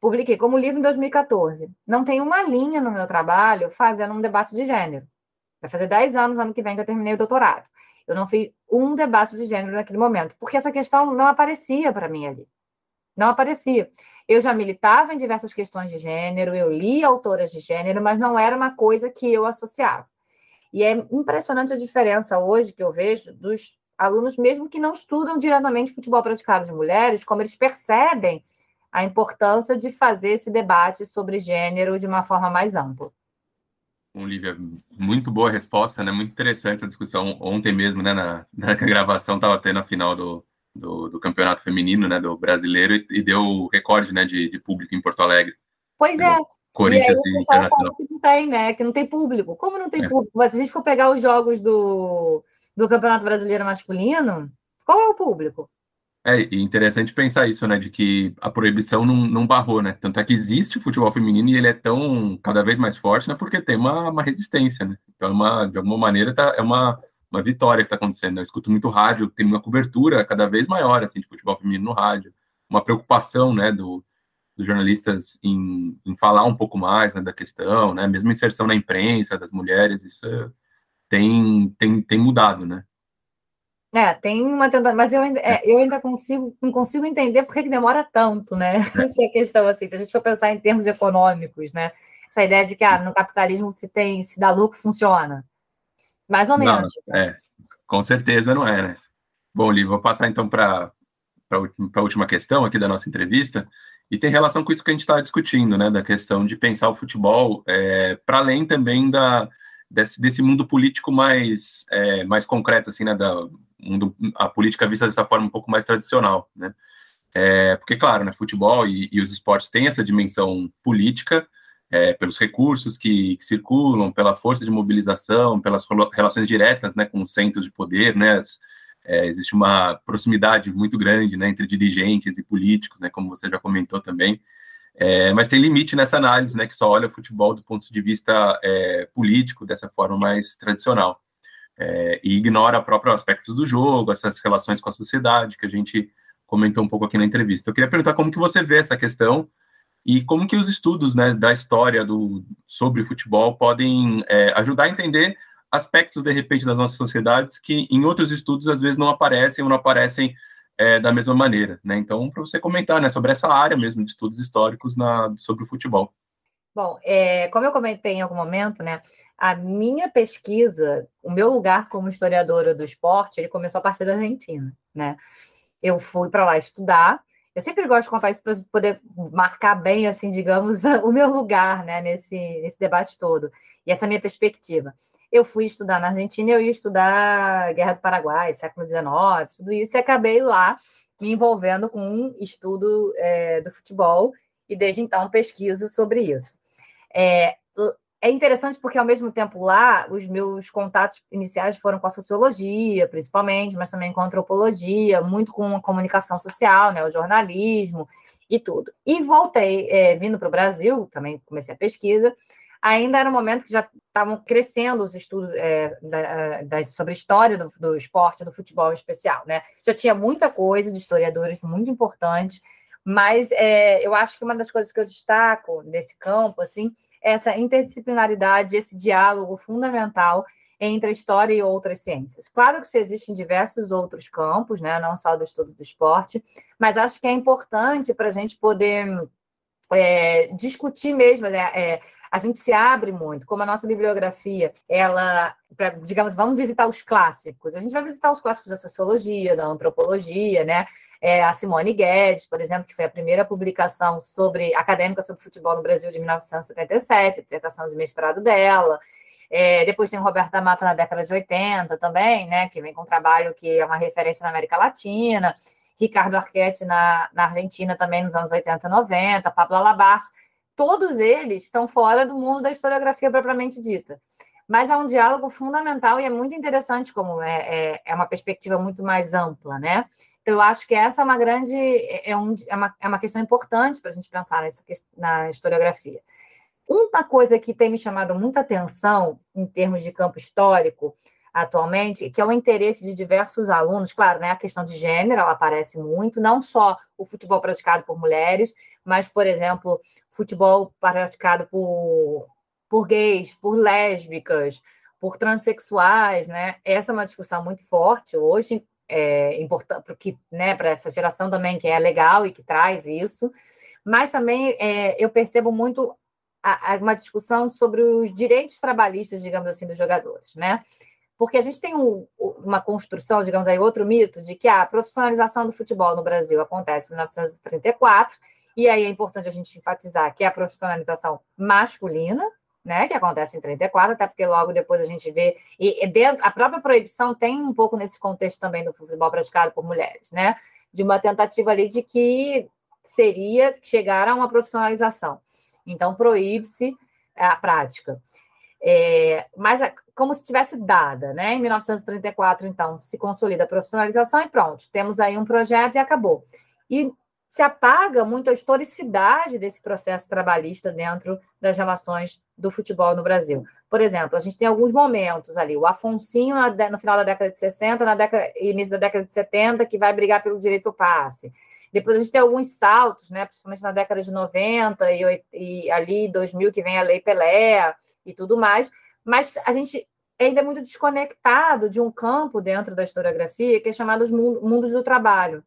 Publiquei como livro em 2014. Não tem uma linha no meu trabalho fazendo um debate de gênero. Vai fazer 10 anos, ano que vem, que eu terminei o doutorado. Eu não fiz um debate de gênero naquele momento, porque essa questão não aparecia para mim ali. Não aparecia. Eu já militava em diversas questões de gênero, eu li autoras de gênero, mas não era uma coisa que eu associava. E é impressionante a diferença hoje que eu vejo dos alunos, mesmo que não estudam diretamente futebol praticado de mulheres, como eles percebem a importância de fazer esse debate sobre gênero de uma forma mais ampla. Olivia, muito boa resposta, né? Muito interessante essa discussão. Ontem mesmo, né, na, na [LAUGHS] gravação, estava tendo a final do, do, do, campeonato feminino, né, do brasileiro, e, e deu recorde, né, de, de, público em Porto Alegre. Pois é. Corinthians e aí o pessoal fala que não tem, né, que não tem público. Como não tem é. público? Mas se a gente for pegar os jogos do, do Campeonato Brasileiro masculino, qual é o público? É interessante pensar isso, né? De que a proibição não, não barrou, né? Tanto é que existe o futebol feminino e ele é tão cada vez mais forte, né? Porque tem uma, uma resistência, né? Então, é uma, de alguma maneira, tá, é uma, uma vitória que está acontecendo. Eu escuto muito rádio, tem uma cobertura cada vez maior assim, de futebol feminino no rádio, uma preocupação né, do, dos jornalistas em, em falar um pouco mais né, da questão, né? Mesmo inserção na imprensa das mulheres, isso tem, tem, tem mudado, né? É, tem uma tentativa, mas eu ainda, é, eu ainda consigo, não consigo entender por que, que demora tanto, né? É. [LAUGHS] Essa é a questão, assim, se a gente for pensar em termos econômicos, né? Essa ideia de que ah, no capitalismo se tem, se dá lucro, funciona. Mais ou menos. Não, é, com certeza não é, né? Bom, Lívia, vou passar então para a última questão aqui da nossa entrevista, e tem relação com isso que a gente está discutindo, né? Da questão de pensar o futebol é, para além também da, desse, desse mundo político mais, é, mais concreto, assim, né? Da, mundo, a política vista dessa forma um pouco mais tradicional, né? É, porque, claro, né, futebol e, e, os esportes têm essa dimensão política, é, pelos recursos que, que, circulam, pela força de mobilização, pelas relações diretas né, com centros de poder, né, as, é, existe uma proximidade muito grande né, entre dirigentes e políticos, né, como você já comentou também, é, mas tem limite nessa análise, né, que só olha o futebol do ponto de vista é, político, dessa forma mais tradicional é, e ignora próprios aspectos do jogo, essas relações com a sociedade que a gente comentou um pouco aqui na entrevista. Eu queria perguntar como que você vê essa questão e como que os estudos né, da história do, sobre futebol podem é, ajudar a entender aspectos, de repente, das nossas sociedades que em outros estudos às vezes não aparecem ou não aparecem é, da mesma maneira. Né? Então, para você comentar né, sobre essa área mesmo de estudos históricos na, sobre o futebol. Bom, é, como eu comentei em algum momento, né, a minha pesquisa, o meu lugar como historiadora do esporte, ele começou a partir da Argentina, né? Eu fui para lá estudar. Eu sempre gosto de contar isso para poder marcar bem, assim, digamos, [LAUGHS] o meu lugar, né, nesse, nesse debate todo e essa minha perspectiva. Eu fui estudar na Argentina, eu ia estudar Guerra do Paraguai, século XIX, tudo isso, e acabei lá me envolvendo com um estudo é, do futebol e desde então pesquiso sobre isso. É, é interessante porque, ao mesmo tempo, lá, os meus contatos iniciais foram com a sociologia, principalmente, mas também com a antropologia, muito com a comunicação social, né, o jornalismo e tudo. E voltei, é, vindo para o Brasil, também comecei a pesquisa, ainda era um momento que já estavam crescendo os estudos é, da, da, sobre a história do, do, esporte, do futebol em especial, né? Já tinha muita coisa de historiadores muito importantes, mas é, eu acho que uma das coisas que eu destaco nesse campo, assim, é essa interdisciplinaridade, esse diálogo fundamental entre a história e outras ciências. Claro que isso existe em diversos outros campos, né, não só do estudo do esporte, mas acho que é importante para a gente poder é, discutir mesmo, né, é, a gente se abre muito, como a nossa bibliografia, ela, pra, digamos, vamos visitar os clássicos. A gente vai visitar os clássicos da sociologia, da antropologia, né? É, a Simone Guedes, por exemplo, que foi a primeira publicação sobre acadêmica sobre futebol no Brasil de 1977, a dissertação de mestrado dela. É, depois tem o Roberto da Mata na década de 80 também, né? Que vem com um trabalho que é uma referência na América Latina. Ricardo Arquette na, na Argentina também nos anos 80 e 90, Pablo Alabarte todos eles estão fora do mundo da historiografia propriamente dita. Mas é um diálogo fundamental e é muito interessante, como é, é, é uma perspectiva muito mais ampla, né? Então, eu acho que essa é uma grande, é, é um, é, uma, é uma questão importante para a gente pensar nessa, na historiografia. Uma coisa que tem me chamado muita atenção em termos de campo histórico atualmente, que é o interesse de diversos alunos, claro, né, a questão de gênero ela aparece muito, não só o futebol praticado por mulheres, mas, por exemplo, futebol praticado por, por gays, por lésbicas, por transexuais, né? Essa é uma discussão muito forte hoje, é importante porque, né, para essa geração também que é legal e que traz isso, mas também é, eu percebo muito a, a uma discussão sobre os direitos trabalhistas, digamos assim, dos jogadores, né? Porque a gente tem um, uma construção, digamos aí, outro mito de que a profissionalização do futebol no Brasil acontece em 1934, e aí é importante a gente enfatizar que é a profissionalização masculina, né, que acontece em 34, até porque logo depois a gente vê, e, dentro, a própria proibição tem um pouco nesse contexto também do futebol praticado por mulheres, né, de uma tentativa ali de que seria chegar a uma profissionalização. Então, proíbe-se a prática. É, mas como se tivesse dada, né? Em 1934, então, se consolida a profissionalização e pronto, temos aí um projeto e acabou. E se apaga muito a historicidade desse processo trabalhista dentro das relações do futebol no Brasil. Por exemplo, a gente tem alguns momentos ali, o Afonsinho no final da década de 60, na década, início da década de 70, que vai brigar pelo direito ao passe. Depois a gente tem alguns saltos, né, principalmente na década de 90 e, e ali 2000 que vem a Lei Pelé e tudo mais, mas a gente ainda é muito desconectado de um campo dentro da historiografia que é chamado os mundos do trabalho.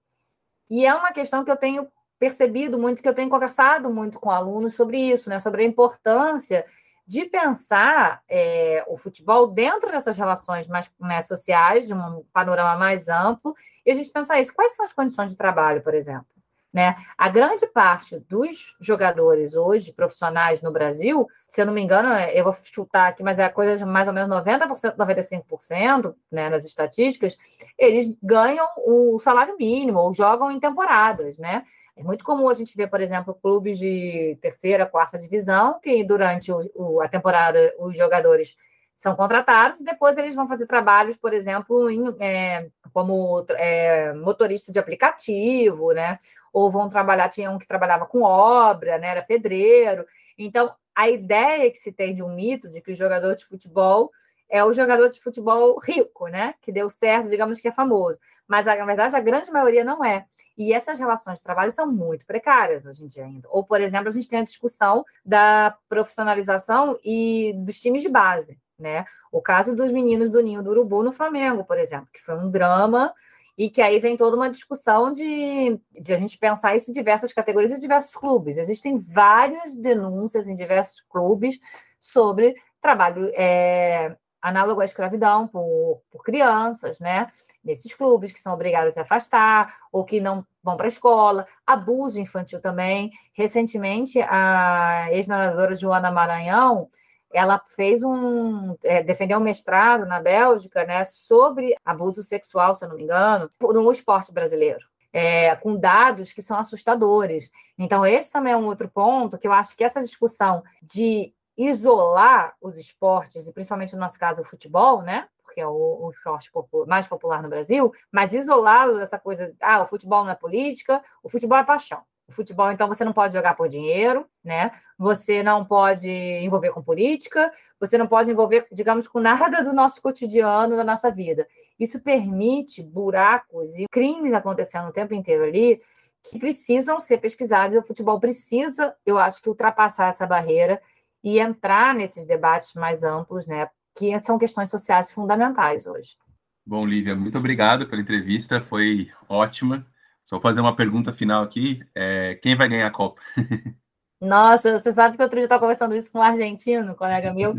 E é uma questão que eu tenho percebido muito, que eu tenho conversado muito com alunos sobre isso, né, sobre a importância de pensar é, o futebol dentro dessas relações mais né, sociais, de um panorama mais amplo, e a gente pensar isso. Quais são as condições de trabalho, por exemplo? Né? A grande parte dos jogadores hoje, profissionais no Brasil, se eu não me engano, eu vou chutar aqui, mas é coisa de mais ou menos 90%, 95% né, nas estatísticas, eles ganham o salário mínimo ou jogam em temporadas, né? É muito comum a gente ver, por exemplo, clubes de terceira, quarta divisão, que durante o, o, a temporada os jogadores são contratados e depois eles vão fazer trabalhos, por exemplo, em, é, como é, motorista de aplicativo, né? Ou vão trabalhar, tinha um que trabalhava com obra, né? Era pedreiro. Então, a ideia que se tem de um mito de que o jogador de futebol é o jogador de futebol rico, né? Que deu certo, digamos que é famoso. Mas, na verdade, a grande maioria não é. E essas relações de trabalho são muito precárias hoje em dia ainda. Ou, por exemplo, a gente tem a discussão da profissionalização e dos times de base, né? O caso dos meninos do Ninho do Urubu no Flamengo, por exemplo, que foi um drama e que aí vem toda uma discussão de, de a gente pensar isso em diversas categorias e diversos clubes. Existem várias denúncias em diversos clubes sobre trabalho é, análogo à escravidão por, por crianças, né? Nesses clubes que são obrigadas a se afastar ou que não vão para a escola, abuso infantil também. Recentemente, a ex-nadadora Joana Maranhão ela fez um é, defendeu um mestrado na Bélgica, né, sobre abuso sexual, se eu não me engano, no esporte brasileiro. É, com dados que são assustadores. Então, esse também é um outro ponto que eu acho que essa discussão de isolar os esportes, e principalmente no nosso caso o futebol, né? Porque é o, o esporte mais popular no Brasil, mas isolá-lo dessa coisa, ah, o futebol não é política, o futebol é paixão. O futebol, então, você não pode jogar por dinheiro, né? Você não pode envolver com política, você não pode envolver, digamos, com nada do nosso cotidiano, da nossa vida. Isso permite buracos e crimes acontecendo o tempo inteiro ali que precisam ser pesquisados. O futebol precisa, eu acho que, ultrapassar essa barreira e entrar nesses debates mais amplos, né? Que são questões sociais fundamentais hoje. Bom, Lívia, muito obrigado pela entrevista, foi ótima. Só fazer uma pergunta final aqui: é, quem vai ganhar a Copa? [LAUGHS] Nossa, você sabe que outro dia eu estava conversando isso com um argentino, um colega meu,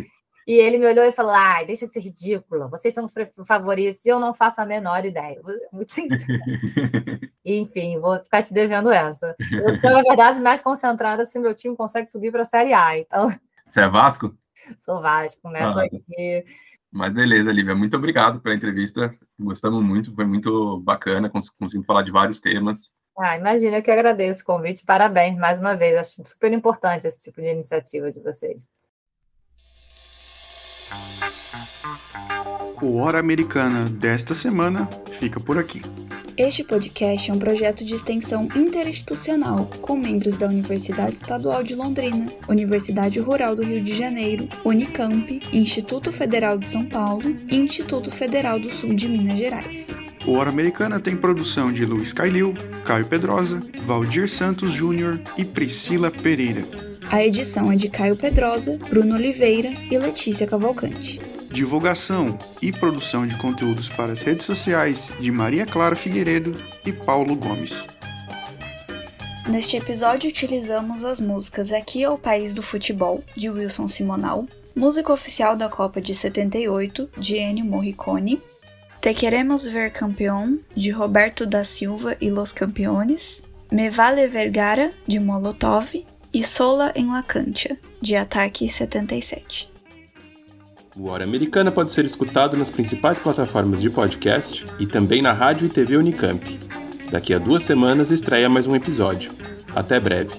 e ele me olhou e falou: ai, deixa de ser ridícula, vocês são favoritos, e eu não faço a menor ideia. Muito sincero. [LAUGHS] Enfim, vou ficar te devendo essa. Eu estou, na verdade, mais concentrada se meu time consegue subir para a Série A. Então. Você é Vasco? [LAUGHS] Sou Vasco, né? Ah, aqui mas beleza, Lívia, muito obrigado pela entrevista. Gostamos muito, foi muito bacana, conseguimos falar de vários temas. Ah, imagina, eu que agradeço o convite. Parabéns mais uma vez. Acho super importante esse tipo de iniciativa de vocês. O Hora Americana desta semana fica por aqui. Este podcast é um projeto de extensão interinstitucional com membros da Universidade Estadual de Londrina, Universidade Rural do Rio de Janeiro, Unicamp, Instituto Federal de São Paulo e Instituto Federal do Sul de Minas Gerais. O Hora Americana tem produção de Luiz Cailil, Caio Pedrosa, Valdir Santos Júnior e Priscila Pereira. A edição é de Caio Pedrosa, Bruno Oliveira e Letícia Cavalcante divulgação e produção de conteúdos para as redes sociais de Maria Clara Figueiredo e Paulo Gomes. Neste episódio utilizamos as músicas Aqui é o País do Futebol, de Wilson Simonal, música oficial da Copa de 78, de Ennio Morricone, Te Queremos Ver Campeão, de Roberto da Silva e Los Campeones, Me Vale Vergara, de Molotov, e Sola em La Cantia, de Ataque 77. O Hora Americana pode ser escutado nas principais plataformas de podcast e também na rádio e TV Unicamp. Daqui a duas semanas estreia mais um episódio. Até breve.